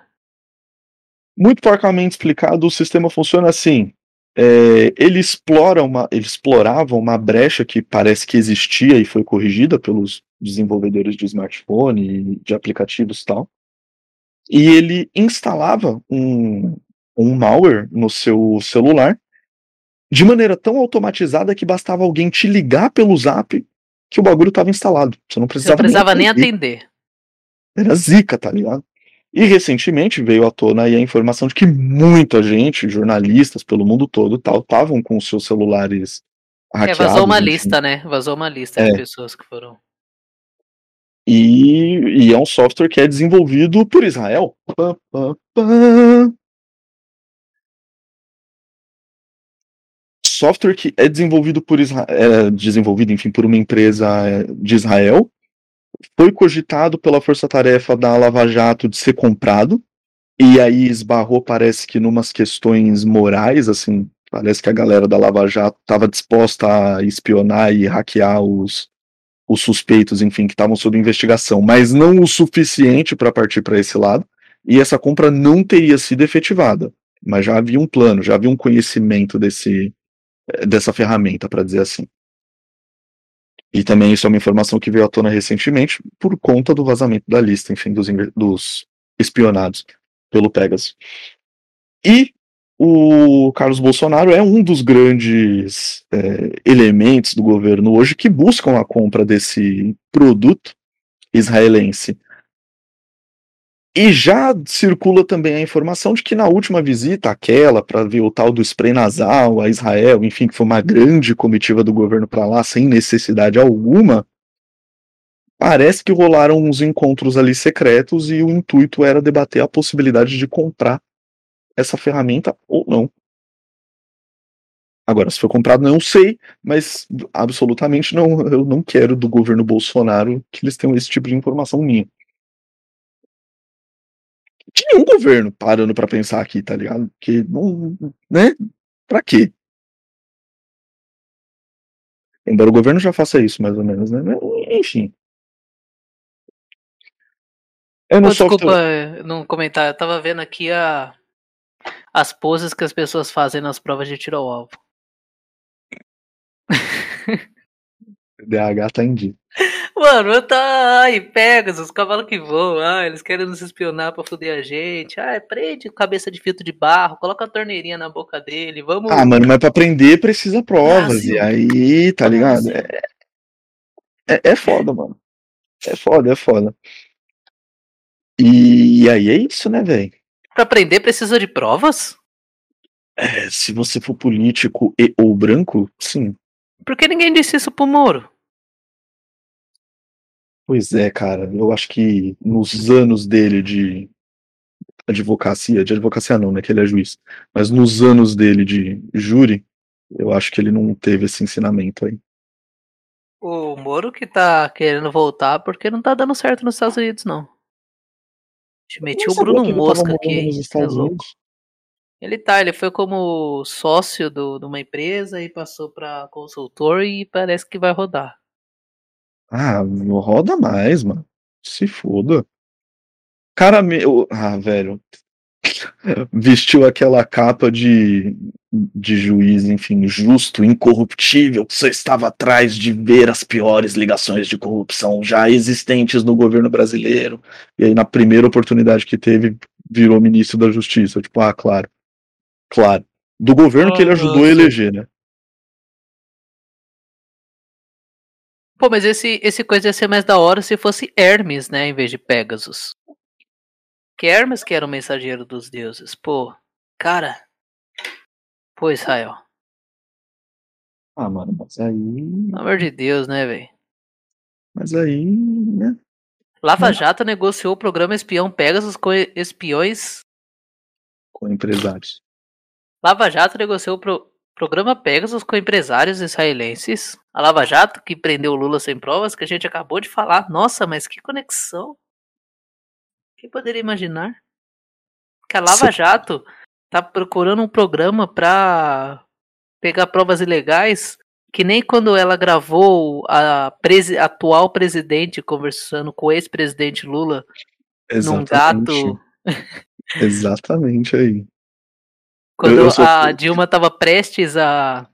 Muito porcamente explicado, o sistema funciona assim. É, ele explora uma, ele explorava uma brecha que parece que existia e foi corrigida pelos desenvolvedores de smartphone e de aplicativos e tal e ele instalava um, um malware no seu celular de maneira tão automatizada que bastava alguém te ligar pelo zap que o bagulho estava instalado. Você não precisava, Você não precisava nem, atender. nem atender. Era zica, tá ligado? E recentemente veio à tona aí a informação de que muita gente, jornalistas pelo mundo todo, tal, estavam com seus celulares hackeados. É, vazou uma enfim. lista, né? Vazou uma lista é. de pessoas que foram. E, e, é um software que é desenvolvido por Israel. Pá, pá, pá. Software que é desenvolvido por Israel, é desenvolvido, enfim, por uma empresa é, de Israel, foi cogitado pela força-tarefa da Lava Jato de ser comprado, e aí esbarrou, parece que, numas questões morais, assim, parece que a galera da Lava Jato estava disposta a espionar e hackear os, os suspeitos, enfim, que estavam sob investigação, mas não o suficiente para partir para esse lado, e essa compra não teria sido efetivada. Mas já havia um plano, já havia um conhecimento desse, eh, dessa ferramenta, para dizer assim. E também isso é uma informação que veio à tona recentemente por conta do vazamento da lista, enfim, dos, dos espionados pelo Pegasus. E o Carlos Bolsonaro é um dos grandes é, elementos do governo hoje que buscam a compra desse produto israelense. E já circula também a informação de que na última visita, aquela para ver o tal do spray nasal a Israel, enfim, que foi uma grande comitiva do governo para lá, sem necessidade alguma, parece que rolaram uns encontros ali secretos e o intuito era debater a possibilidade de comprar essa ferramenta ou não. Agora, se foi comprado, não sei, mas absolutamente não, eu não quero do governo Bolsonaro que eles tenham esse tipo de informação minha. De nenhum governo parando para pensar aqui, tá ligado? Que não, né? Pra quê? Embora o governo já faça isso, mais ou menos, né? Enfim. É no Pô. Desculpa não comentar, eu tava vendo aqui a as poses que as pessoas fazem nas provas de tiro ao alvo. DH tá em dia. Mano, tá. Ai, pega os cavalos que voam. Ah, eles querem nos espionar pra foder a gente. Ai, prende cabeça de filtro de barro, coloca a torneirinha na boca dele. Vamos. Ah, mano, mas pra aprender precisa provas. Brasil. E aí, tá ligado? É, é, é foda, mano. É foda, é foda. E, e aí é isso, né, velho? Para aprender precisa de provas? É, se você for político e ou branco, sim. Por que ninguém disse isso pro Moro? Pois é, cara. Eu acho que nos anos dele de advocacia, de advocacia não, né? Que ele é juiz. Mas nos anos dele de júri, eu acho que ele não teve esse ensinamento aí. O Moro que tá querendo voltar porque não tá dando certo nos Estados Unidos, não. Te meti o Bruno Mosca aqui. É louco. Ele tá, ele foi como sócio do, de uma empresa e passou para consultor e parece que vai rodar. Ah, roda mais, mano. Se foda. Cara, meu. Ah, velho vestiu aquela capa de, de juiz, enfim, justo, incorruptível, que só estava atrás de ver as piores ligações de corrupção já existentes no governo brasileiro. E aí, na primeira oportunidade que teve, virou ministro da Justiça. Tipo, ah, claro. Claro. Do governo oh, que ele ajudou nossa. a eleger, né? Pô, mas esse, esse coisa ia ser mais da hora se fosse Hermes, né, em vez de Pegasus. Que Hermes que era o mensageiro dos deuses. Pô, cara. Pô, Israel. Ah, mano, mas aí. Pelo amor de Deus, né, velho? Mas aí, né? Lava Jato negociou o programa espião Pegasus com espiões. Com empresários. Lava Jato negociou o pro... programa Pegasus com empresários israelenses. A Lava Jato, que prendeu o Lula sem provas, que a gente acabou de falar. Nossa, mas que conexão. Quem poderia imaginar? Que a Lava Jato tá procurando um programa pra pegar provas ilegais que nem quando ela gravou a presi atual presidente conversando com o ex-presidente Lula num gato. Exatamente aí. Quando eu, eu a Dilma estava prestes a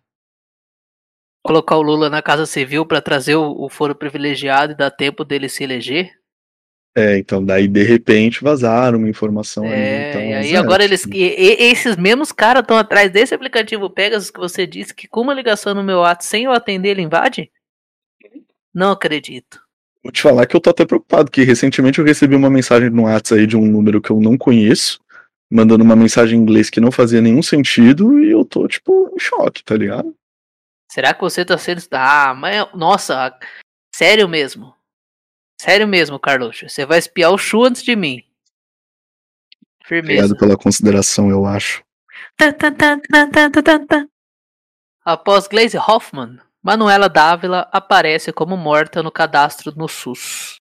colocar o Lula na Casa Civil para trazer o, o, foro privilegiado e dar tempo dele se eleger. É, então daí de repente vazaram uma informação é, aí. Então, e aí agora eles. E, e, esses mesmos caras estão atrás desse aplicativo Pegasus que você disse que com uma ligação no meu WhatsApp sem eu atender ele invade? Não acredito. Vou te falar que eu tô até preocupado, que recentemente eu recebi uma mensagem no WhatsApp aí de um número que eu não conheço, mandando uma mensagem em inglês que não fazia nenhum sentido, e eu tô, tipo, em choque, tá ligado? Será que você tá sendo. Ah, mas. Nossa, sério mesmo. Sério mesmo, Carluxo. Você vai espiar o Chu antes de mim. Firmeza. Obrigado pela consideração, eu acho. Após Glaze Hoffman, Manuela Dávila aparece como morta no cadastro no SUS.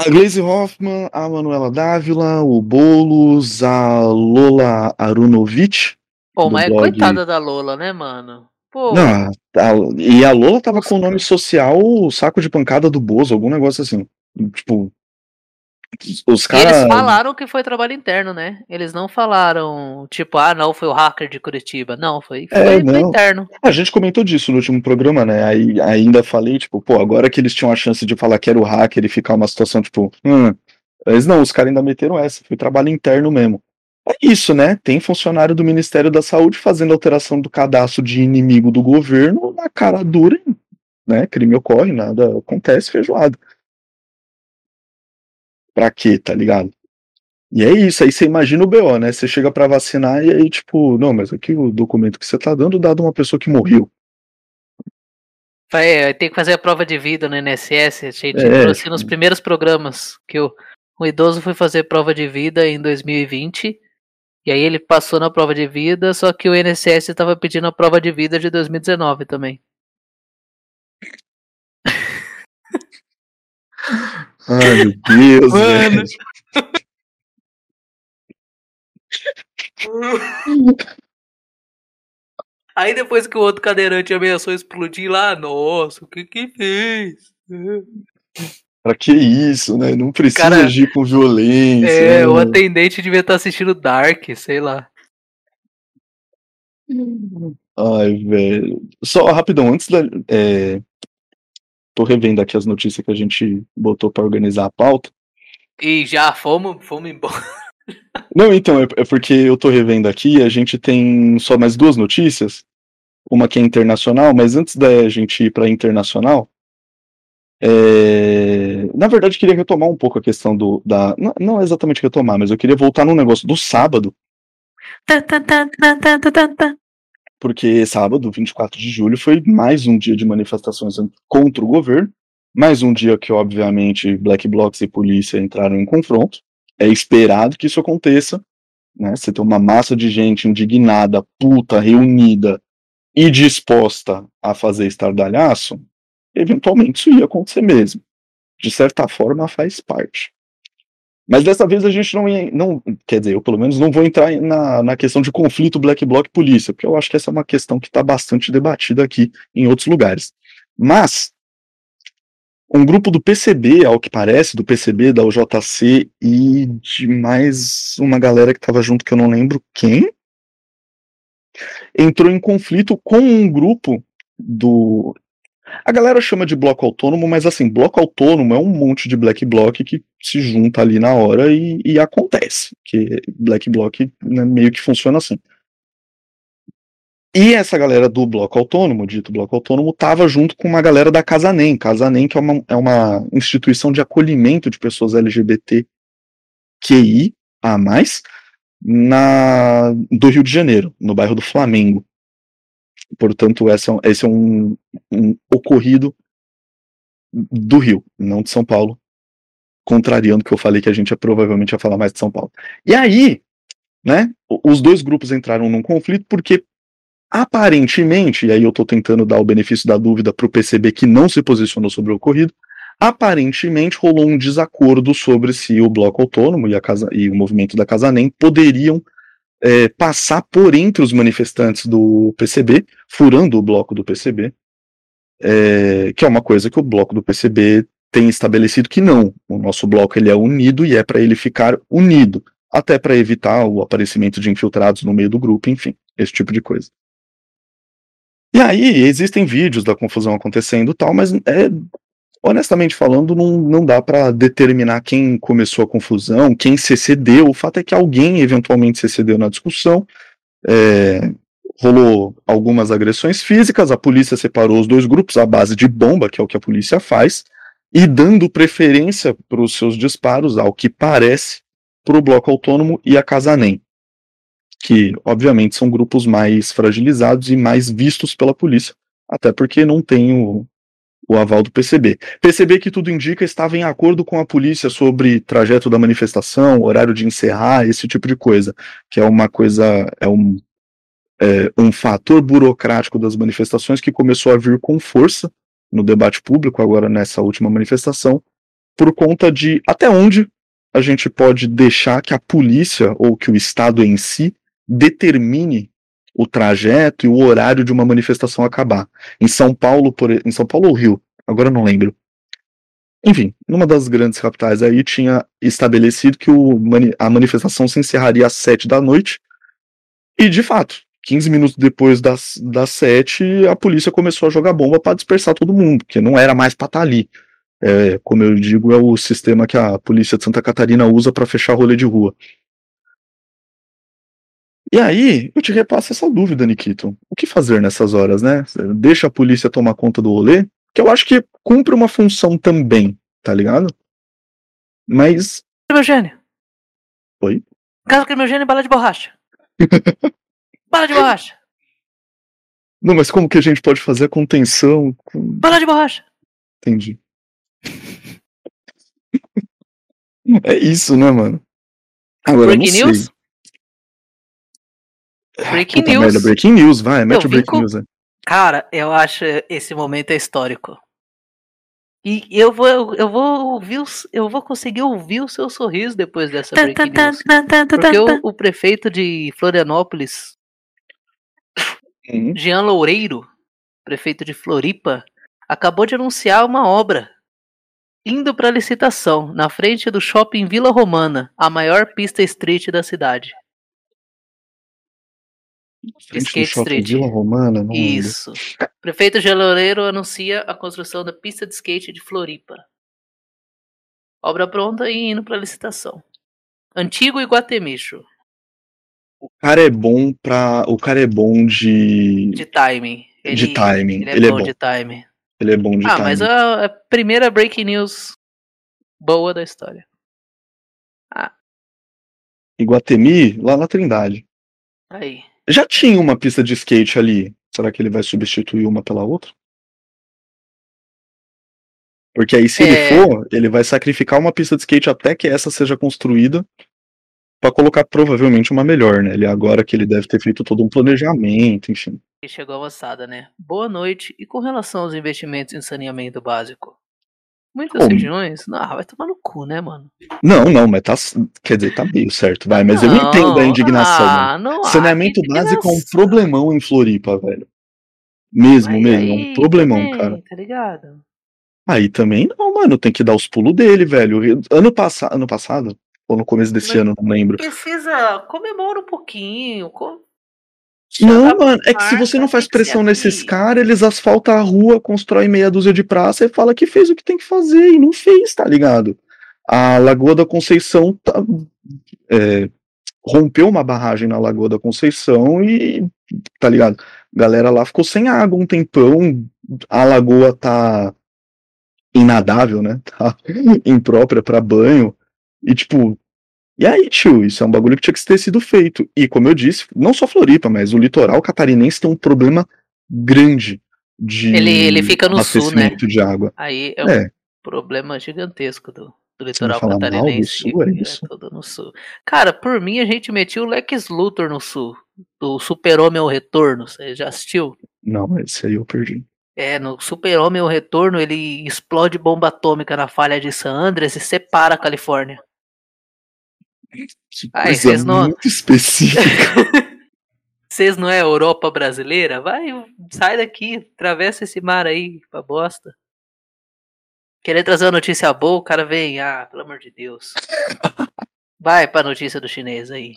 A Glaze Hoffman, a Manuela Dávila, o Boulos, a Lola Arunovic. Pô, mas é blog... coitada da Lola, né, mano? Pô. Não, a, e a Lola tava Nossa, com o nome social saco de pancada do Bozo, algum negócio assim. Tipo. Os. Eles falaram que foi trabalho interno, né? Eles não falaram, tipo, ah, não, foi o hacker de Curitiba. Não, foi, foi, é, não. interno. A gente comentou disso no último programa, né? Aí ainda falei, tipo, pô, agora que eles tinham a chance de falar que era o hacker e ficar uma situação, tipo, hum. Mas não, os caras ainda meteram essa, foi trabalho interno mesmo. É isso, né? Tem funcionário do Ministério da Saúde fazendo alteração do cadastro de inimigo do governo na cara dura, né? Crime ocorre, nada acontece, feijoada. Pra quê, tá ligado? E é isso, aí você imagina o BO, né? Você chega para vacinar e aí, tipo, não, mas aqui o documento que você tá dando dado uma pessoa que morreu. Vai, tem que fazer a prova de vida no INSS, a gente é, trouxe nos primeiros programas que o, o idoso foi fazer prova de vida em 2020 e aí ele passou na prova de vida, só que o INSS estava pedindo a prova de vida de 2019 também. Ai, meu Deus, Mano. Aí depois que o outro cadeirante ameaçou explodir lá, nossa, o que que fez? Pra que isso, né? Não precisa Cara, agir com violência. É, né? o atendente devia estar assistindo Dark, sei lá. Ai, velho. Só rapidão, antes da. É... Tô revendo aqui as notícias que a gente botou para organizar a pauta. E já fomos, fomos embora. Não, então, é, é porque eu tô revendo aqui, a gente tem só mais duas notícias. Uma que é internacional, mas antes da gente ir pra internacional, é... Na verdade, queria retomar um pouco a questão do. Da... Não, não exatamente retomar, mas eu queria voltar no negócio do sábado. Porque sábado, 24 de julho, foi mais um dia de manifestações contra o governo. Mais um dia que, obviamente, Black Blocs e polícia entraram em confronto. É esperado que isso aconteça. Né? Você tem uma massa de gente indignada, puta, reunida e disposta a fazer estardalhaço eventualmente isso ia acontecer mesmo. De certa forma, faz parte. Mas dessa vez a gente não não, quer dizer, eu pelo menos não vou entrar na, na questão de conflito Black Bloc polícia, porque eu acho que essa é uma questão que está bastante debatida aqui em outros lugares. Mas um grupo do PCB, ao que parece, do PCB, da UJC e de mais uma galera que estava junto que eu não lembro quem, entrou em conflito com um grupo do a galera chama de bloco autônomo, mas assim, bloco autônomo é um monte de black block que se junta ali na hora e, e acontece. Que black block né, meio que funciona assim. E essa galera do bloco autônomo, dito bloco autônomo, estava junto com uma galera da Casanem. Casanem, que é uma, é uma instituição de acolhimento de pessoas LGBT QI a mais, na, do Rio de Janeiro, no bairro do Flamengo. Portanto, essa, esse é um, um ocorrido do Rio, não de São Paulo, contrariando o que eu falei que a gente ia, provavelmente ia falar mais de São Paulo. E aí, né, os dois grupos entraram num conflito porque aparentemente, e aí eu estou tentando dar o benefício da dúvida para o PCB que não se posicionou sobre o ocorrido, aparentemente rolou um desacordo sobre se o bloco autônomo e, casa, e o movimento da Casa Nem poderiam é, passar por entre os manifestantes do PCB, furando o bloco do PCB, é, que é uma coisa que o bloco do PCB tem estabelecido que não. O nosso bloco ele é unido e é para ele ficar unido, até para evitar o aparecimento de infiltrados no meio do grupo, enfim, esse tipo de coisa. E aí, existem vídeos da confusão acontecendo tal, mas é, honestamente falando, não, não dá para determinar quem começou a confusão, quem se excedeu. O fato é que alguém eventualmente se excedeu na discussão. É, rolou algumas agressões físicas, a polícia separou os dois grupos à base de bomba, que é o que a polícia faz, e dando preferência para os seus disparos, ao que parece, para o bloco autônomo e a Casanem que obviamente são grupos mais fragilizados e mais vistos pela polícia, até porque não tem o, o aval do PCB. PCB que tudo indica estava em acordo com a polícia sobre trajeto da manifestação, horário de encerrar, esse tipo de coisa, que é uma coisa, é um, é, um fator burocrático das manifestações que começou a vir com força no debate público agora nessa última manifestação, por conta de até onde a gente pode deixar que a polícia ou que o Estado em si determine o trajeto e o horário de uma manifestação acabar. Em São Paulo, por, em São Paulo ou Rio, agora não lembro. Enfim, numa das grandes capitais aí tinha estabelecido que o, a manifestação se encerraria às sete da noite. E de fato, 15 minutos depois das, das sete, a polícia começou a jogar bomba para dispersar todo mundo, porque não era mais para estar tá ali. É, como eu digo, é o sistema que a polícia de Santa Catarina usa para fechar rolê de rua. E aí, eu te repasso essa dúvida, Nikito. O que fazer nessas horas, né? Deixa a polícia tomar conta do rolê? Que eu acho que cumpre uma função também, tá ligado? Mas. Meu gênio. Oi? Caso que meu gênio bala de borracha. bala de borracha. Não, mas como que a gente pode fazer a contenção? Com... Bala de borracha. Entendi. é isso, né, mano? Agora, Breaking news? Breaking Puta news. Merda, breaking news, vai, mete o breaking news aí. Cara, eu acho esse momento é histórico. E eu vou, eu vou ouvir, eu vou conseguir ouvir o seu sorriso depois dessa breaking news. Porque o, o prefeito de Florianópolis, uhum. Jean Loureiro, prefeito de Floripa, acabou de anunciar uma obra indo para licitação na frente do shopping Vila Romana, a maior pista street da cidade. Skate Street. Vila Romana, não Isso. Lembro. Prefeito Geloreiro anuncia a construção da pista de skate de Floripa. Obra pronta e indo para licitação. Antigo Iguatemicho. O cara é bom para, o cara é bom de de timing. Ele, de timing. Ele é, ele é bom, é bom de timing. Ele é bom de ah, timing. Ah, mas a, a, primeira breaking news boa da história. Ah. Iguatemi, lá na Trindade. Aí. Já tinha uma pista de skate ali. Será que ele vai substituir uma pela outra? Porque aí, se é... ele for, ele vai sacrificar uma pista de skate até que essa seja construída para colocar provavelmente uma melhor, né? Ele agora que ele deve ter feito todo um planejamento, enfim. E chegou avançada, né? Boa noite. E com relação aos investimentos em saneamento básico? Muitas Como? regiões? Não, vai tomar no cu, né, mano? Não, não, mas tá. Quer dizer, tá meio certo, vai. Mas não, eu entendo a indignação. Ah, não Saneamento básico é um problemão em Floripa, velho. Mesmo, aí, mesmo. Aí, é um problemão, cara. Tá ligado? Aí também não, mano. Tem que dar os pulos dele, velho. Ano, passa... ano passado? Ou no começo desse mas ano, não lembro. Precisa. Comemora um pouquinho. Com... Não, mano, é que se você não faz pressão nesses caras, eles asfaltam a rua, constrói meia dúzia de praça e fala que fez o que tem que fazer e não fez, tá ligado? A Lagoa da Conceição tá, é, rompeu uma barragem na Lagoa da Conceição e, tá ligado? A galera lá ficou sem água um tempão, a lagoa tá inadável, né? Tá imprópria para banho. E, tipo, e aí, tio, isso é um bagulho que tinha que ter sido feito. E como eu disse, não só Floripa, mas o litoral catarinense tem um problema grande de ele, ele fica no sul, né? de água. Aí é um é. problema gigantesco do, do litoral catarinense. Sul, é, isso? é tudo no sul. Cara, por mim a gente metia o Lex Luthor no sul. Do Super-Homem ao Retorno. Você já assistiu? Não, esse aí eu perdi. É, no Super-Homem o Retorno, ele explode bomba atômica na falha de San Andreas e separa a Califórnia. Que Ai, coisa não... muito específica. Vocês não é Europa brasileira? Vai, sai daqui, atravessa esse mar aí, pra bosta. Querer trazer uma notícia boa, o cara vem, ah, pelo amor de Deus. Vai pra notícia do chinês aí,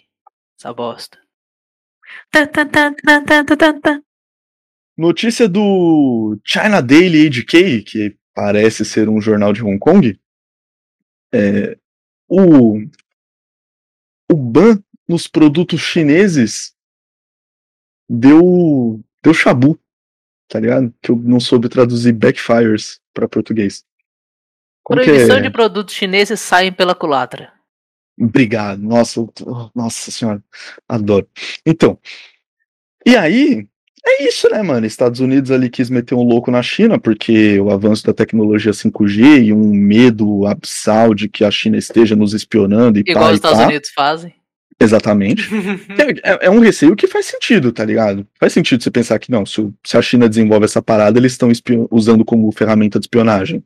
essa bosta. Notícia do China Daily HK, que parece ser um jornal de Hong Kong. É, o, o ban nos produtos chineses deu, deu chabu, tá ligado? Que eu não soube traduzir backfires para português. Como Proibição é? de produtos chineses saem pela culatra. Obrigado. Nossa, nossa senhora. Adoro. Então, e aí, é isso, né, mano? Estados Unidos ali quis meter um louco na China, porque o avanço da tecnologia 5G e um medo absal de que a China esteja nos espionando e Igual pá, os Estados pá. Unidos fazem. Exatamente. é, é, um receio que faz sentido, tá ligado? Faz sentido você pensar que não, se, se a China desenvolve essa parada, eles estão usando como ferramenta de espionagem.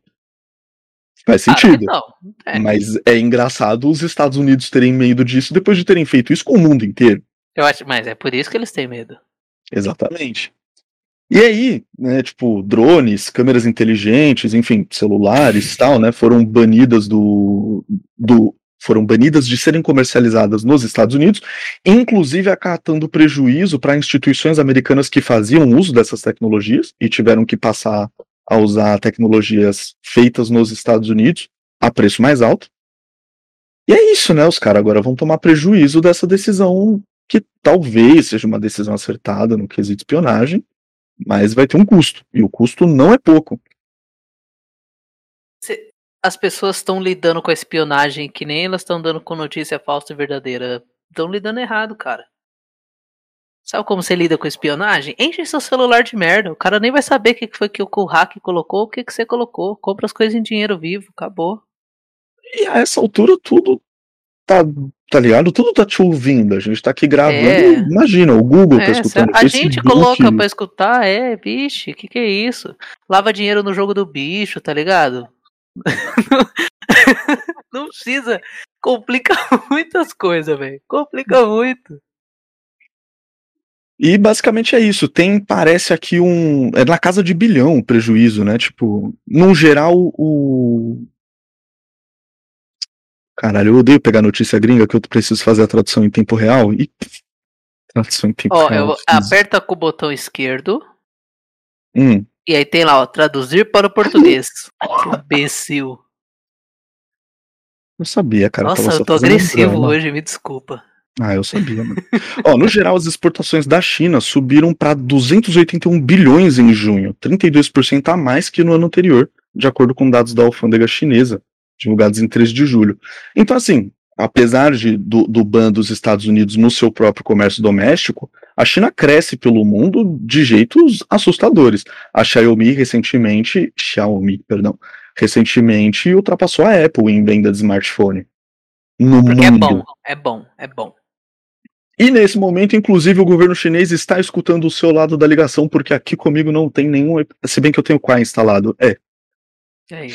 Faz sentido. Ah, não, é. Mas é engraçado os Estados Unidos terem medo disso depois de terem feito isso com o mundo inteiro. Eu acho, mas é por isso que eles têm medo. Exatamente. E aí, né, tipo, drones, câmeras inteligentes, enfim, celulares tal, né, foram banidas do, do foram banidas de serem comercializadas nos Estados Unidos, inclusive acatando prejuízo para instituições americanas que faziam uso dessas tecnologias e tiveram que passar a usar tecnologias feitas nos Estados Unidos a preço mais alto. E é isso, né? Os caras agora vão tomar prejuízo dessa decisão que talvez seja uma decisão acertada no quesito espionagem, mas vai ter um custo. E o custo não é pouco. As pessoas estão lidando com a espionagem que nem elas estão dando com notícia falsa e verdadeira. Estão lidando errado, cara. Sabe como você lida com espionagem? Enche seu celular de merda. O cara nem vai saber o que foi que o hack colocou, o que, que você colocou. Compra as coisas em dinheiro vivo, acabou. E a essa altura tudo tá, tá ligado? Tudo tá te ouvindo. A gente tá aqui gravando. É. Imagina, o Google tá é, tá escutando. A gente coloca pra escutar, é, vixe, o que, que é isso? Lava dinheiro no jogo do bicho, tá ligado? Não precisa. Complica muitas coisas, velho. Complica muito. E basicamente é isso. Tem, parece aqui um. É na casa de bilhão o prejuízo, né? Tipo, no geral, o. Caralho, eu odeio pegar notícia gringa que eu preciso fazer a tradução em tempo real. E. Tradução em tempo ó, real. Eu, aperta com o botão esquerdo. Hum. E aí tem lá, ó, traduzir para o português. imbecil. Eu sabia, cara. Nossa, eu tô agressivo hoje, me desculpa. Ah, eu sabia, mano. Ó, no geral, as exportações da China subiram para 281 bilhões em junho, 32% a mais que no ano anterior, de acordo com dados da alfândega chinesa, divulgados em 13 de julho. Então, assim, apesar de, do, do ban dos Estados Unidos no seu próprio comércio doméstico, a China cresce pelo mundo de jeitos assustadores. A Xiaomi recentemente, Xiaomi, perdão, recentemente ultrapassou a Apple em venda de smartphone. No Porque é mundo. é bom, é bom, é bom. E nesse momento, inclusive, o governo chinês está escutando o seu lado da ligação, porque aqui comigo não tem nenhum. Se bem que eu tenho o Quai instalado. É. é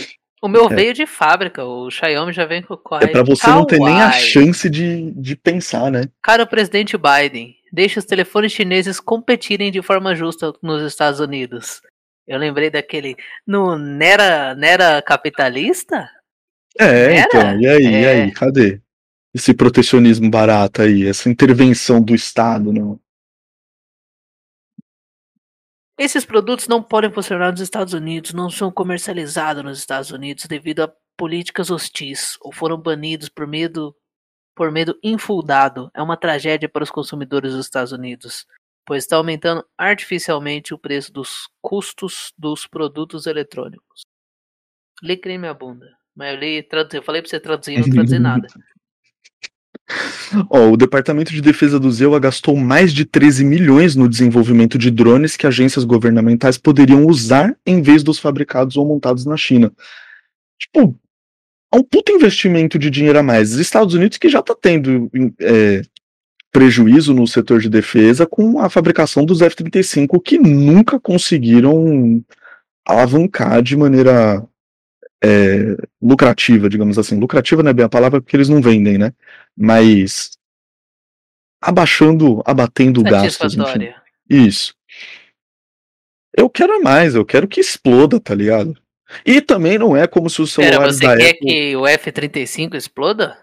o meu é. veio de fábrica, o Xiaomi já vem com o Quai. É pra você Kawaii. não ter nem a chance de, de pensar, né? Cara, o presidente Biden, deixa os telefones chineses competirem de forma justa nos Estados Unidos. Eu lembrei daquele. No Nera, Nera capitalista? É, Nera? então, e aí, é. e aí, cadê? esse protecionismo barato aí, essa intervenção do Estado, não. Esses produtos não podem funcionar nos Estados Unidos, não são comercializados nos Estados Unidos devido a políticas hostis ou foram banidos por medo por medo infundado. É uma tragédia para os consumidores dos Estados Unidos, pois está aumentando artificialmente o preço dos custos dos produtos eletrônicos. Lê minha bunda. Mas eu li, traduzi, eu falei para você traduzir, não traduzir nada. O Departamento de Defesa do ZEUA gastou mais de 13 milhões no desenvolvimento de drones que agências governamentais poderiam usar em vez dos fabricados ou montados na China. Tipo, é um puto investimento de dinheiro a mais. Os Estados Unidos que já está tendo é, prejuízo no setor de defesa com a fabricação dos F-35 que nunca conseguiram alavancar de maneira é, lucrativa, digamos assim. Lucrativa não é bem a palavra porque eles não vendem, né? Mas abaixando, abatendo gastos. Enfim. Isso. Eu quero mais, eu quero que exploda, tá ligado? E também não é como se o celular. Pera, você quer Apple... que o F-35 exploda?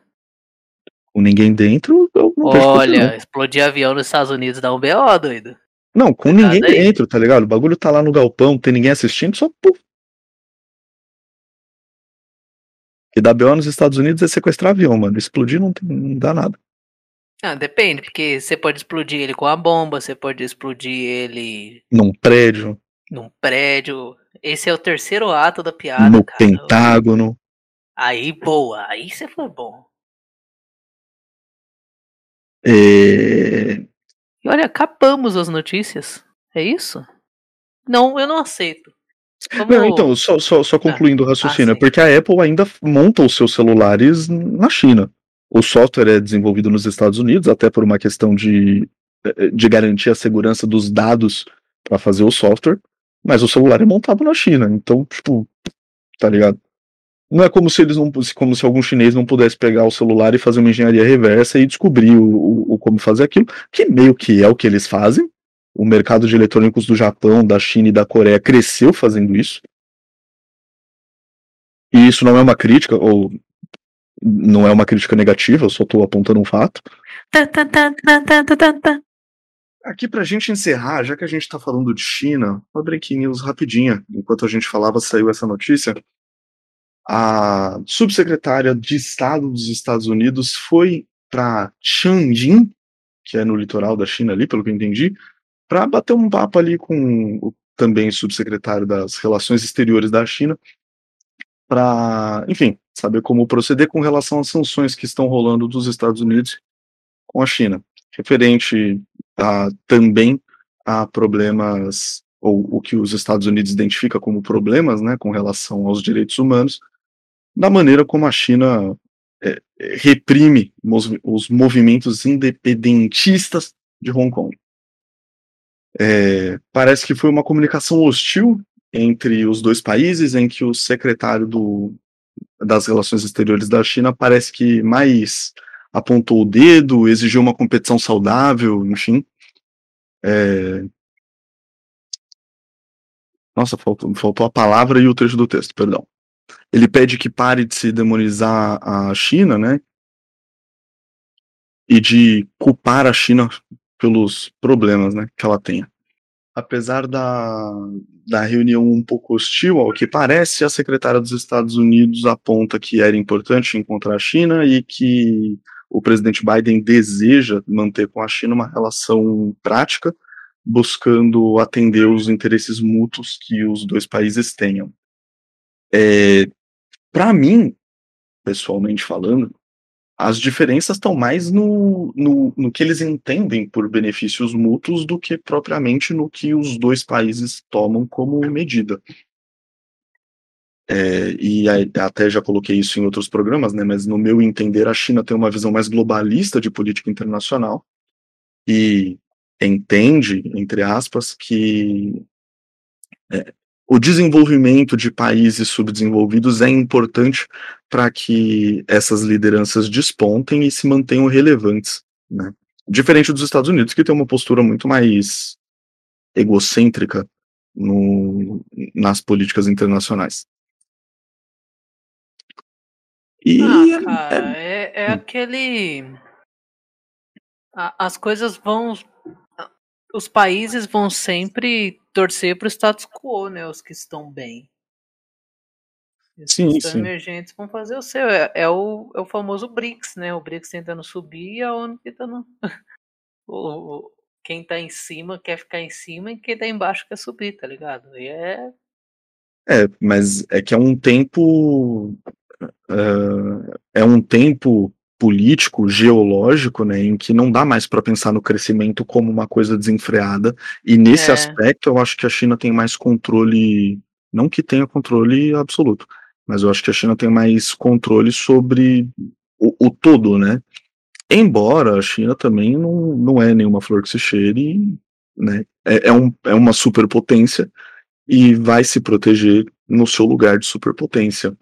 Com ninguém dentro, eu não Olha, explodir avião nos Estados Unidos dá um BO, doido. Não, com ninguém dentro, tá ligado? O bagulho tá lá no galpão, tem ninguém assistindo, só puf. E da BO nos Estados Unidos é sequestrar avião, mano. Explodir não, tem, não dá nada. Ah, depende, porque você pode explodir ele com a bomba, você pode explodir ele. Num prédio. Num prédio. Esse é o terceiro ato da piada. No cara. Pentágono. Aí, boa. Aí você foi bom. É... E olha, acabamos as notícias. É isso? Não, eu não aceito. Como... Não, então, só, só, só concluindo ah, o raciocínio, ah, é porque a Apple ainda monta os seus celulares na China. O software é desenvolvido nos Estados Unidos, até por uma questão de, de garantir a segurança dos dados para fazer o software, mas o celular é montado na China, então, tipo, tá ligado? Não é como se eles não, como se algum chinês não pudesse pegar o celular e fazer uma engenharia reversa e descobrir o, o, o como fazer aquilo, que meio que é o que eles fazem. O mercado de eletrônicos do Japão, da China e da Coreia cresceu fazendo isso. E isso não é uma crítica, ou não é uma crítica negativa, eu só estou apontando um fato. Aqui pra gente encerrar, já que a gente tá falando de China, uma breaking news rapidinha. Enquanto a gente falava, saiu essa notícia a subsecretária de Estado dos Estados Unidos foi para Tianjin, que é no litoral da China ali, pelo que eu entendi, para bater um papo ali com o também subsecretário das Relações Exteriores da China, para, enfim, saber como proceder com relação às sanções que estão rolando dos Estados Unidos com a China, referente a, também a problemas ou o que os Estados Unidos identifica como problemas, né, com relação aos direitos humanos, da maneira como a China é, reprime os, movimentos independentistas de Hong Kong. É, parece que foi uma comunicação hostil entre os dois países, em que o secretário do, das Relações Exteriores da China parece que mais apontou o dedo, exigiu uma competição saudável, enfim. É... Nossa, faltou, faltou a palavra e o trecho do texto, perdão ele pede que pare de se demonizar a China, né? E de culpar a China pelos problemas, né, que ela tenha. Apesar da, da reunião um pouco hostil, ao que parece, a secretária dos Estados Unidos aponta que era importante encontrar a China e que o presidente Biden deseja manter com a China uma relação prática, buscando atender os interesses mútuos que os dois países tenham. É, para mim, pessoalmente falando, as diferenças estão mais no, no, no, que eles entendem por benefícios mútuos do que propriamente no que os dois países tomam como medida. É, e até já coloquei isso em outros programas, né, mas no meu entender, a China tem uma visão mais globalista de política internacional e entende, entre aspas, que é, o desenvolvimento de países subdesenvolvidos é importante para que essas lideranças despontem e se mantenham relevantes, né? Diferente dos Estados Unidos, que tem uma postura muito mais egocêntrica no, nas políticas internacionais. E ah, cara, é, é, é aquele. As coisas vão os países vão sempre torcer para o status quo, né? Os que estão bem. Os sim, que estão sim. emergentes vão fazer o seu. É, é, o, é o famoso BRICS, né? O BRICS tentando subir e a ONU tentando. o, quem tá em cima quer ficar em cima e quem tá embaixo quer subir, tá ligado? E é. É, mas é que é um tempo. Uh, é um tempo político, geológico, né, em que não dá mais para pensar no crescimento como uma coisa desenfreada. E nesse é. aspecto, eu acho que a China tem mais controle, não que tenha controle absoluto, mas eu acho que a China tem mais controle sobre o, o todo, né? Embora a China também não, não é nenhuma flor que se cheire, né? É, é, um, é uma superpotência e vai se proteger no seu lugar de superpotência.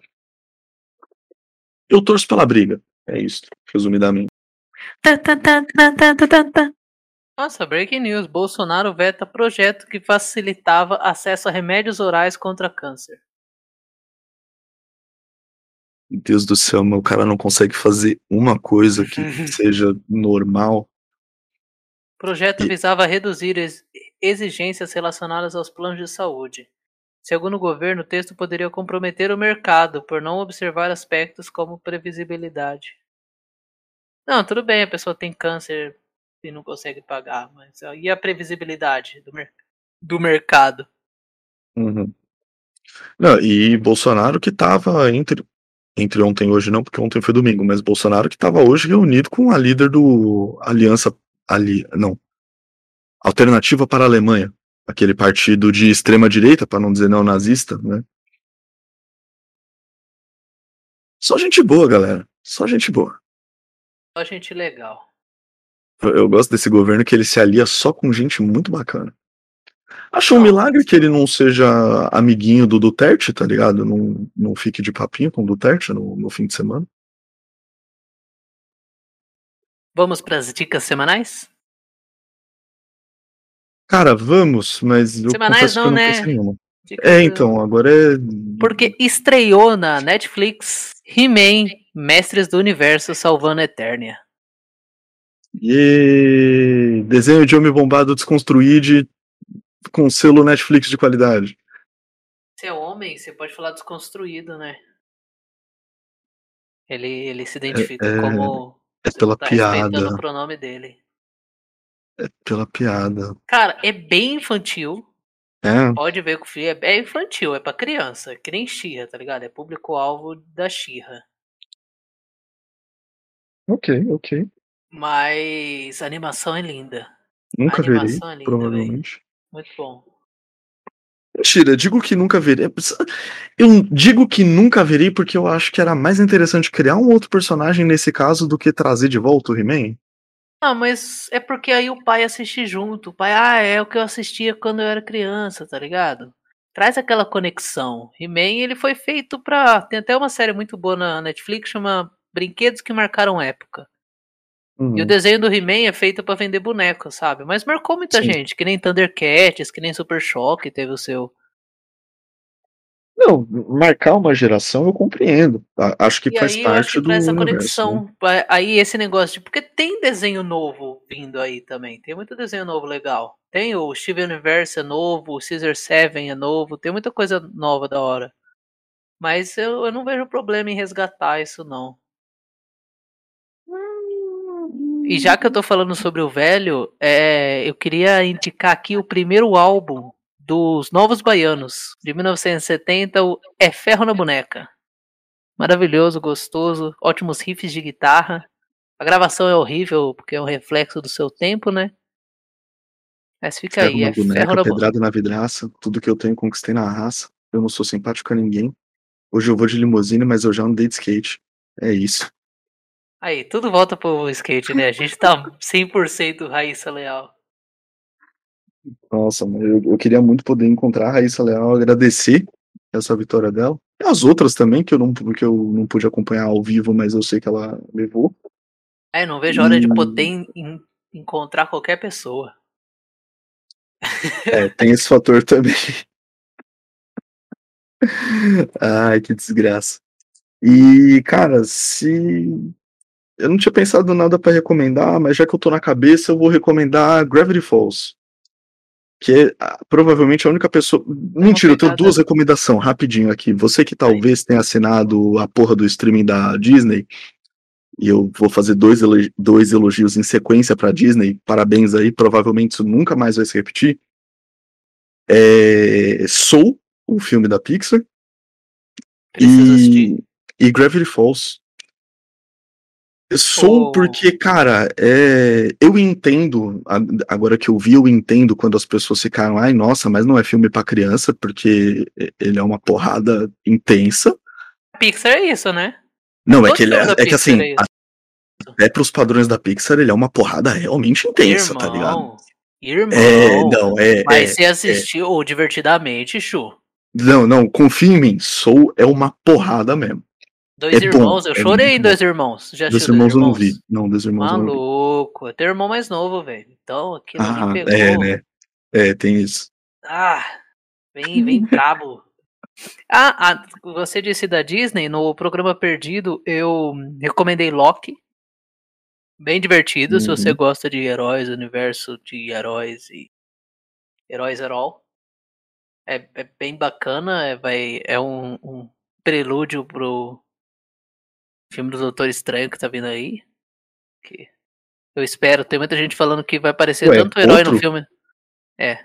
Eu torço pela briga. É isso, resumidamente. Nossa, breaking news. Bolsonaro veta projeto que facilitava acesso a remédios orais contra câncer. Meu Deus do céu, meu cara não consegue fazer uma coisa que seja normal. O projeto E- visava reduzir ex- exigências relacionadas aos planos de saúde. Segundo o governo, o texto poderia comprometer o mercado por não observar aspectos como previsibilidade. Não, tudo bem, a pessoa tem câncer e não consegue pagar, mas e a previsibilidade do, mer- do mercado? Uhum. Não, e Bolsonaro que tava entre, entre ontem e hoje não, porque ontem foi domingo, mas Bolsonaro que tava hoje reunido com a líder do Aliança, ali, não, Alternativa para a Alemanha, aquele partido de extrema direita, para não dizer neonazista, né? Só gente boa, galera. Só gente boa. Só gente legal. Eu, eu gosto desse governo que ele se alia só com gente muito bacana. Acho um milagre que ele não seja amiguinho do Duterte, tá ligado? Não, não fique de papinho com o Duterte no, no fim de semana. Vamos para as dicas semanais? Cara, vamos, mas eu Semanais que não, eu não né? É, então, agora é. Porque estreou na Netflix He-Man, Mestres do Universo Salvando a Eternia. E desenho de homem bombado desconstruído com selo Netflix de qualidade. Você é homem, você pode falar desconstruído, né? Ele, ele se identifica é- como. É pela tá piada. o pronome dele. É pela piada. Cara, é bem infantil. É, Pode ver que o filme é bem infantil, é pra criança. Que nem Xirra, tá ligado? É público-alvo da Xirra. ok, ok. Mas a animação é linda. Nunca verei, é linda, provavelmente. Muito bom. Mentira, digo que nunca verei. Eu digo que nunca verei porque eu acho que era mais interessante criar um outro personagem nesse caso do que trazer de volta o He-Man. Ah, mas é porque aí o pai assiste junto. O pai, ah, é o que eu assistia quando eu era criança, tá ligado? Traz aquela conexão. He-Man, ele foi feito pra. Tem até uma série muito boa na Netflix, chama Brinquedos que Marcaram Época. Uhum. E o desenho do He-Man é feito pra vender boneco, sabe? Mas marcou muita Sim. gente, que nem Thundercats, que nem Super Choque teve o seu. Não, marcar uma geração eu compreendo. Acho que E faz aí eu acho parte que do essa universo. conexão. né? Aí esse negócio de. Porque tem desenho novo vindo aí também. Tem muito desenho novo legal. Tem o Steven Universe é novo, o Caesar Seven é novo. Tem muita coisa nova da hora. Mas eu, eu não vejo problema em resgatar isso, não. E já que eu tô falando sobre o velho, é, eu queria indicar aqui o primeiro álbum dos Novos Baianos, de 1970, o É Ferro na Boneca. Maravilhoso, gostoso, ótimos riffs de guitarra. A gravação é horrível, porque é um reflexo do seu tempo, né? Mas fica Ferro aí, na é Ferro boneca, na Boneca. pedrada na vidraça, tudo que eu tenho conquistei na raça. Eu não sou simpático a ninguém. Hoje eu vou de limusine, mas eu já andei de skate. É isso. Aí, tudo volta pro skate, né? A gente tá 100% Raíssa Leal. Nossa, eu, eu queria muito poder encontrar a Raíssa Leal, agradecer essa vitória dela. E as outras também, que eu não, que eu não pude acompanhar ao vivo, mas eu sei que ela levou. É, não vejo a hora de Hum. poder en- en- encontrar qualquer pessoa. É, tem esse fator também. Ai, que desgraça. E, cara, se. Eu não tinha pensado nada pra recomendar, mas já que eu tô na cabeça, eu vou recomendar Gravity Falls. Que é ah, provavelmente a única pessoa. Mentira, eu tenho duas recomendações, rapidinho aqui. Você que talvez tenha assinado a porra do streaming da Disney, e eu vou fazer dois, elogi- dois elogios em sequência pra Disney, parabéns aí, provavelmente isso nunca mais vai se repetir. É... Soul, o filme da Pixar, Preciso assistir. e, e Gravity Falls. Soul Oh. porque, cara, é, eu entendo, agora que eu vi, eu entendo quando as pessoas ficaram, ai, nossa, mas não é filme pra criança, porque ele é uma porrada intensa. Pixar é isso, né? Não, é que ele é, é que assim, é até pros padrões da Pixar, ele é uma porrada realmente intensa, tá ligado? Irmão, Irmão, É, não, é. mas é, você assistiu o Divertidamente, Chu. Não, não, confia em mim. Soul é uma porrada mesmo. Dois É bom, irmãos, eu é chorei em Dois Irmãos. Já Dois irmãos eu não vi. Não, dois irmãos eu não vi. Maluco, teu irmão mais novo, velho. Então aquilo Ah, ali pegou. é, né? É, tem isso. Ah, vem, vem brabo. Ah, ah, você disse da Disney, no programa Perdido, eu recomendei Loki. Bem divertido, se você Uhum. gosta de heróis, universo de heróis e heróis at all. É, é bem bacana, é, vai, é um, um prelúdio pro filme do Doutor Estranho que tá vindo aí. Que eu espero, tem muita gente falando que vai aparecer Ué, tanto herói no filme. É.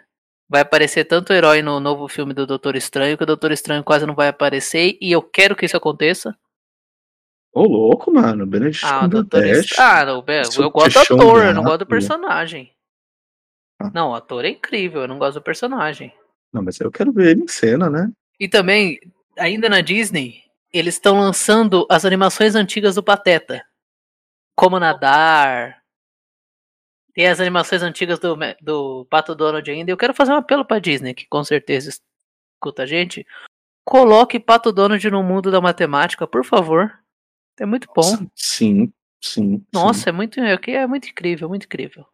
Vai aparecer tanto herói no novo filme do Doutor Estranho que o Doutor Estranho quase não vai aparecer e eu quero que isso aconteça. Ô, louco, mano. Benedict Ah, Doutor. Estranho. Ah, não, Bé, Seu eu gosto do ator, eu não gosto do personagem. Ah. Não, o ator é incrível, eu não gosto do personagem. Não, mas eu quero ver ele em cena, né? E também, ainda na Disney, eles estão lançando as animações antigas do Pateta. Como nadar. Tem as animações antigas do, do Pato Donald ainda. Eu quero fazer um apelo pra Disney, que com certeza escuta a gente. Coloque Pato Donald no mundo da matemática, por favor. É muito bom. Sim, sim. Nossa, é muito, é, é muito incrível, muito incrível.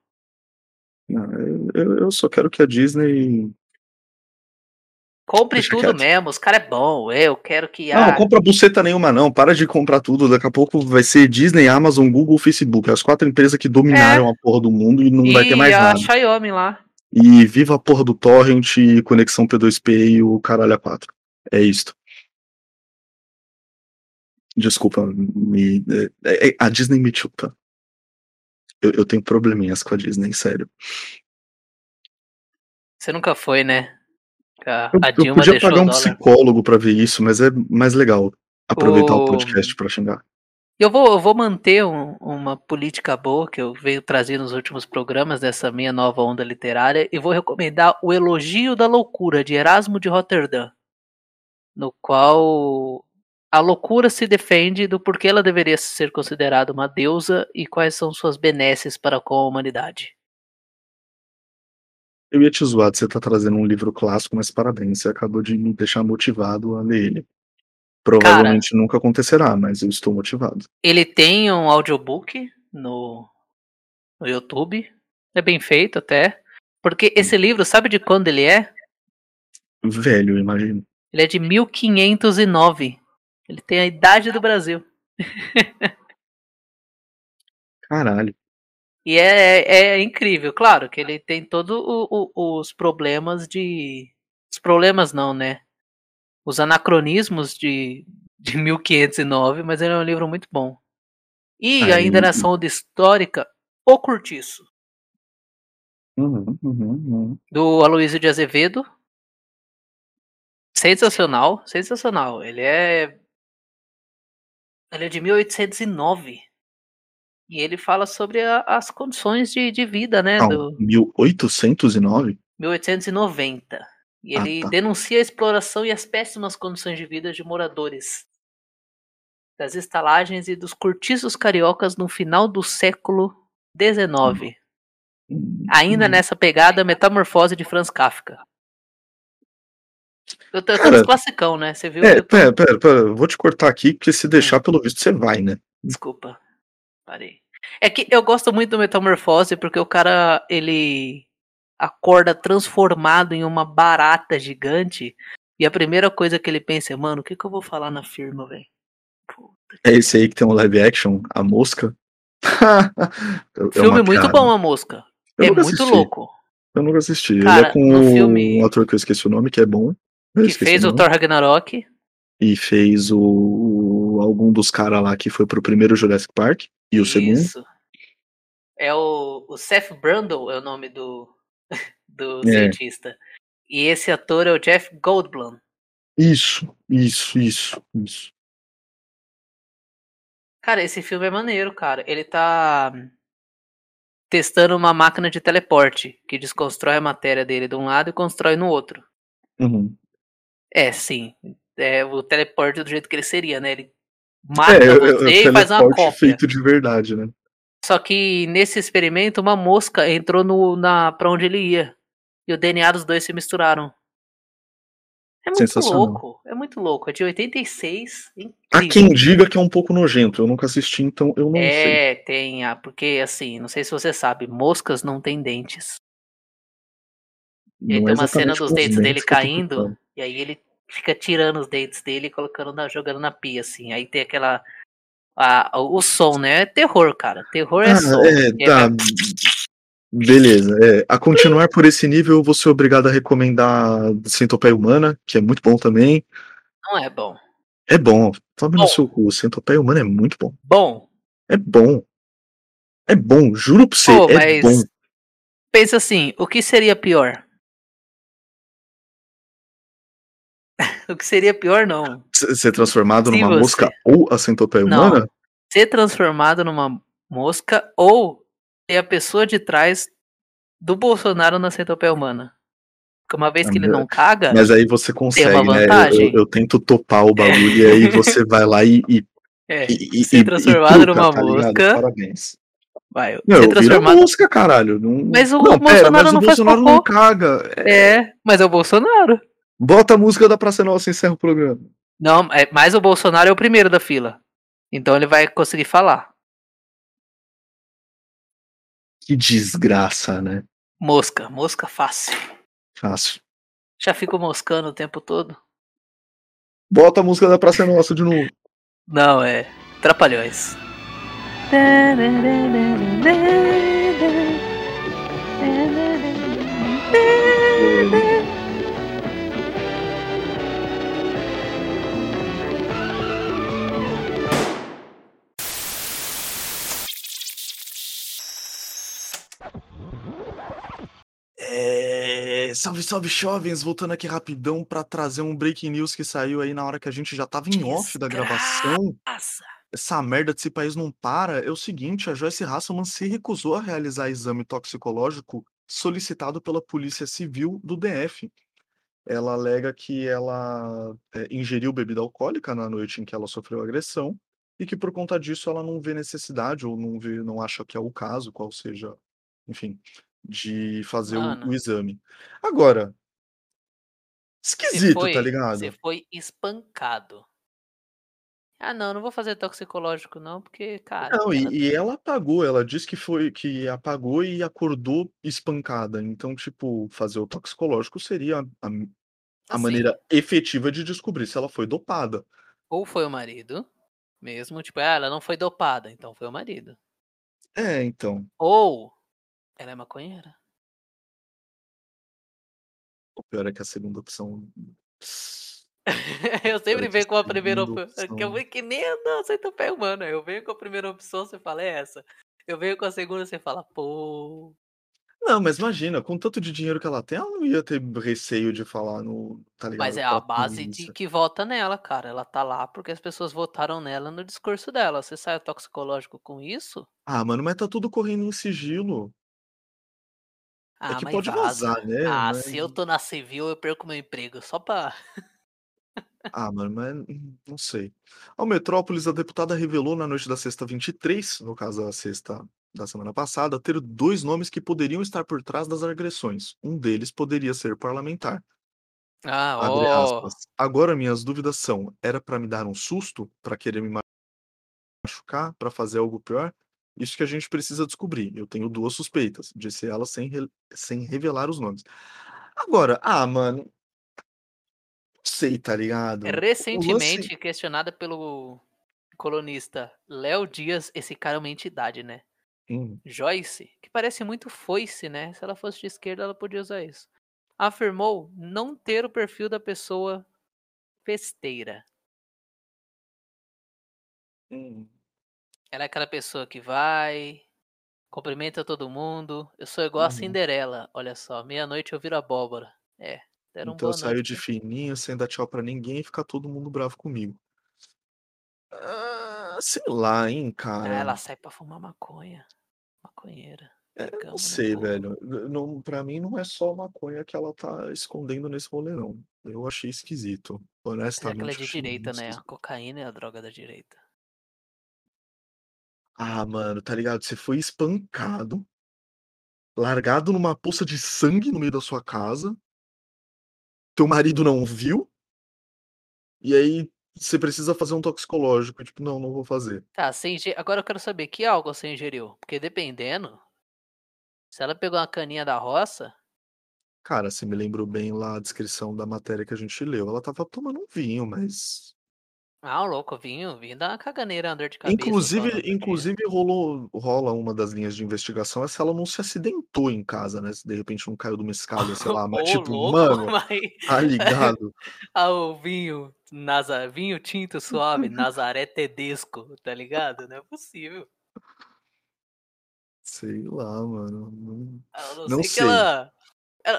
Não, eu- eu só quero que a Disney. Compre Deixa tudo quieto. mesmo, os caras é bom. Eu quero que Não, a não compra buceta nenhuma, não. Para de comprar tudo. Daqui a pouco vai ser Disney, Amazon, Google, Facebook. As quatro empresas que dominaram a porra do mundo e não vai ter É. e mais a nada. Xiaomi lá. E viva a porra do Torrent, conexão P2P e o caralho a 4. É isto. Desculpa, me, é- é- a Disney me chupa. Eu, eu tenho probleminhas com a Disney, sério. Você nunca foi, né? Eu, eu podia pagar um dólar. psicólogo pra ver isso, mas é mais legal aproveitar o, O- podcast pra xingar. Eu vou, eu vou manter um- uma política boa que eu venho trazendo nos últimos programas dessa minha nova onda literária e vou recomendar O Elogio da Loucura, de Erasmo de Roterdã, no qual a loucura se defende do porquê ela deveria ser considerada uma deusa e quais são suas benesses para com a humanidade. Eu ia te zoar de você estar trazendo um livro clássico, mas parabéns, você acabou de me deixar motivado a ler ele. Provavelmente nunca acontecerá, mas eu estou motivado. Ele tem um audiobook no, no YouTube, é bem feito até, porque esse livro, sabe de quando ele é? Velho, imagino. Ele é de 1509. Ele tem a idade do Brasil. Caralho. E é, é, é incrível, claro, que ele tem todos os problemas de. Os problemas não, né? Os anacronismos de, de 1509, mas ele é um livro muito bom. E Aí- ainda nessa onda histórica, O Curtiço, Uhum, uhum, uhum. do Aloysio de Azevedo. Sensacional, sensacional. Ele é. Ele é de 1809. E ele fala sobre a- as condições de, de vida, né? Não, Do 1809? 1890. E Ah, ele tá. denuncia a exploração e as péssimas condições de vida de moradores das estalagens e dos cortiços cariocas no final do século XIX. Ainda Hum. nessa pegada, Metamorfose de Franz Kafka. Eu tô, eu tô classicão, né? Você viu? É, eu pera, pera, pera, vou te cortar aqui, porque se Hum. deixar, pelo visto, você vai, né? Desculpa. Parei. É que eu gosto muito do Metamorfose porque o cara, ele acorda transformado em uma barata gigante e a primeira coisa que ele pensa é, mano, o que que eu vou falar na firma, velho? É esse aí que tem um live action, A Mosca. É Filme muito piada. bom, a mosca. Eu é muito assisti, louco. Eu nunca assisti. Cara, Ele é com o- filme- um ator que eu esqueci o nome, que é bom. Que fez o nome. Thor Ragnarok. E fez o, o- algum dos caras lá que foi pro primeiro Jurassic Park e o segundo. Isso. É o, o Seth Brundle é o nome do, do É. cientista. E esse ator é o Jeff Goldblum. Isso, isso, isso, isso. Cara, esse filme é maneiro, cara. Ele tá testando uma máquina de teleporte que desconstrói a matéria dele de um lado e constrói no outro. Uhum. É, sim. É o teleporte do jeito que ele seria, né? Ele mata É, é, é você o e faz uma cópia. feito de verdade, né? Só que nesse experimento, uma mosca entrou no, na, pra onde ele ia. E o DNA dos dois se misturaram. É muito louco. É muito louco. É de 86. Há Incrível. quem diga que é um pouco nojento. Eu nunca assisti, então eu não sei. É, tem. ah, Porque assim, não sei se você sabe, moscas não têm dentes. E aí Não tem é uma cena dos dentes dele dentes tô caindo, e aí ele fica tirando os dentes dele e colocando na, jogando na pia, assim. Aí tem aquela. a- o som, né? É terror, cara. Terror é Ah, som. é, É, tá. Beleza. É, a continuar por esse nível, eu vou ser obrigado a recomendar Centopeia Humana, que é muito bom também. Não é bom. É bom. No Bom. seu cu. Centopeia Humana é muito bom. Bom, É bom. É bom, juro pra você, pô, é bom. Pensa assim, o que seria pior? o que seria pior, não. Ser transformado Se numa você- mosca ou a centopeia Não. humana? Ser transformado numa mosca ou ser a pessoa de trás do Bolsonaro na centopeia humana. Porque uma vez que ele não caga, Mas aí você consegue, né? Eu, eu- eu tento topar o bagulho e aí você vai lá e. e, é, e, ser e- transformado e truca, numa tá mosca. Parabéns. vai, Não, ser transformado. mosca, caralho. Não... Mas o não, pera, Bolsonaro mas não o Bolsonaro não caga. É, mas é o Bolsonaro. Bota a música da Praça Nossa e encerra o programa. Não, é, mas o Bolsonaro é o primeiro da fila. Então ele vai conseguir falar. Que desgraça, né? Mosca, mosca fácil. Fácil. Já fico moscando o tempo todo. Bota a música da Praça Nossa de novo. Não, é. Trapalhões. É... Salve, salve, jovens! Voltando aqui rapidão pra trazer um breaking news que saiu aí na hora que a gente já tava em off da gravação. Essa merda desse país não para. É o seguinte, a Joyce Hasselman se recusou a realizar exame toxicológico solicitado pela Polícia Civil do DF. Ela alega que ela é, ingeriu bebida alcoólica na noite em que ela sofreu agressão e que por conta disso ela não vê necessidade ou não vê, não acha que é o caso, qual seja, enfim, de fazer o, Mano. o exame. Agora, esquisito, foi, tá ligado? Você foi espancado. Ah, não, não vou fazer toxicológico, não, porque, cara. Não, e, e ela apagou, ela disse que foi que apagou e acordou espancada. Então, tipo, fazer o toxicológico seria a, a assim, maneira efetiva de descobrir se ela foi dopada. Ou foi o marido, mesmo, tipo, ah, ela não foi dopada, então foi o marido. É, então. Ou ela é maconheira. O pior é que a segunda opção. eu sempre venho com a primeira opção. Que eu venho que nem não aceito pé humano. Eu venho com a primeira opção, você fala, é essa. Eu venho com a segunda, você fala, pô. Não, mas imagina, com tanto de dinheiro que ela tem, ela não ia ter receio de falar no. Tá ligado? Mas é a base de que vota nela, cara. Ela tá lá porque as pessoas votaram nela no discurso dela. Você sai toxicológico com isso? Ah, mano, mas tá tudo correndo em sigilo. Ah, é que mas pode vaza. vazar, né? Ah, mas... se eu tô na civil, eu perco meu emprego. Só pra. Ah, mano, mas não sei. Ao Metrópolis, a deputada revelou na noite da sexta 23, no caso a sexta da semana passada, ter dois nomes que poderiam estar por trás das agressões. Um deles poderia ser parlamentar. Ah, aspas. Agora minhas dúvidas são: era pra me dar um susto, Pra querer me machucar, Pra fazer algo pior? Isso que a gente precisa descobrir. Eu tenho duas suspeitas, disse ela sem, re- sem revelar os nomes. Agora, ah, mano, não sei, tá ligado? Lance- Recentemente questionada pelo colunista Léo Dias, esse cara é uma entidade, né? Hum, Joyce, que parece muito foice, né? Se ela fosse de esquerda, ela podia usar isso. Afirmou não ter o perfil da pessoa festeira. hum. Ela é aquela pessoa que vai, cumprimenta todo mundo. Eu sou igual a Uhum. Cinderela. Olha só, meia-noite eu viro abóbora. É, deram Então eu boa saio noite. de fininho, sem dar tchau pra ninguém e fica todo mundo bravo comigo. Ah, sei lá, hein, Ah, cara. ela sai pra fumar maconha. Maconheira. É, não sei, velho. Não, pra mim não é só maconha que ela tá escondendo nesse rolê, não. Eu achei esquisito. É que Honestamente. ela é de achei direita, né? A esquisito. cocaína é a droga da direita. Ah, mano, tá ligado? Você foi espancado, largado numa poça de sangue no meio da sua casa. Teu marido não viu. E aí você precisa fazer um toxicológico. Tipo, não, não vou fazer. Tá, você inge... agora eu quero saber que álcool você ingeriu. Porque dependendo, se ela pegou uma caninha da roça, Cara, você me lembrou bem lá a descrição da matéria que a gente leu. Ela tava tomando um vinho, mas. Ah, o louco, vinho, vinho dá uma caganeira, uma dor de cabeça. Inclusive, inclusive rolou, rola uma das linhas de investigação é se ela não se acidentou em casa, né? Se de repente não caiu de uma escada, sei lá. Mas, Ô, tipo, louco, mano, mas... tá ligado? Ah, o vinho, Naza... vinho tinto suave, Nazaré Tedesco, tá ligado? Não é possível. Sei lá, mano. Não- A não, Não sei. que ela...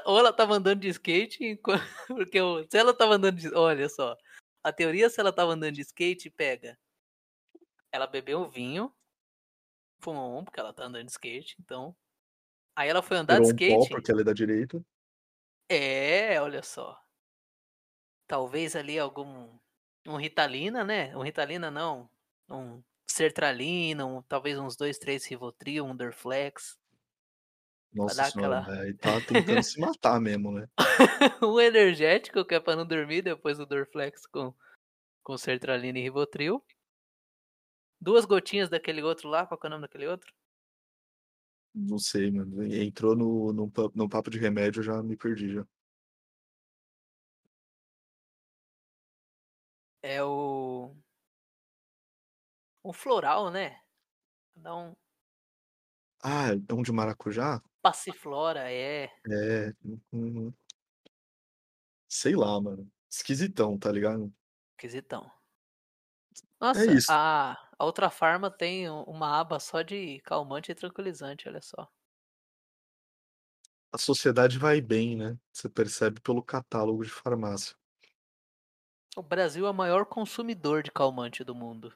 Ou ela tava andando de skate, enqu- porque se ela tava andando de... Olha só, a teoria se ela tava andando de skate, pega. Ela bebeu um vinho, fumou um, porque ela tá andando de skate, então... Aí ela foi andar Tirou de um pó skate... porque ela é da direita. É, olha só. Talvez ali algum. Um Ritalina, né? Um Ritalina não. Um Sertralina, um, talvez uns dois, três Rivotril, um Dorflex. Nossa senhora, aquela- velho. Tá tentando se matar mesmo, né? um energético, que é pra não dormir, depois do Dorflex com, com Sertralina e Rivotril. Duas gotinhas daquele outro lá, qual que é o nome daquele outro? Não sei, mano. Entrou no, no, no papo de remédio, eu já me perdi já. É o. Um floral, né? Dá um. Ah, é um de maracujá? Passiflora, é. É. uhum. Sei lá, mano. Esquisitão, tá ligado? Esquisitão. Nossa, É. A, a outra farma tem um- uma aba só de calmante e tranquilizante, olha só. A sociedade vai bem, né? Você percebe pelo catálogo de farmácia. O Brasil é o maior consumidor de calmante do mundo.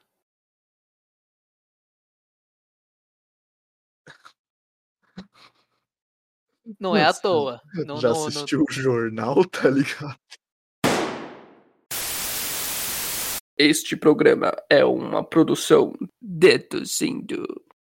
Não é à Nossa, toa. Não, já não- não- assistiu o jornal, tá ligado? Este programa é uma produção deduzindo.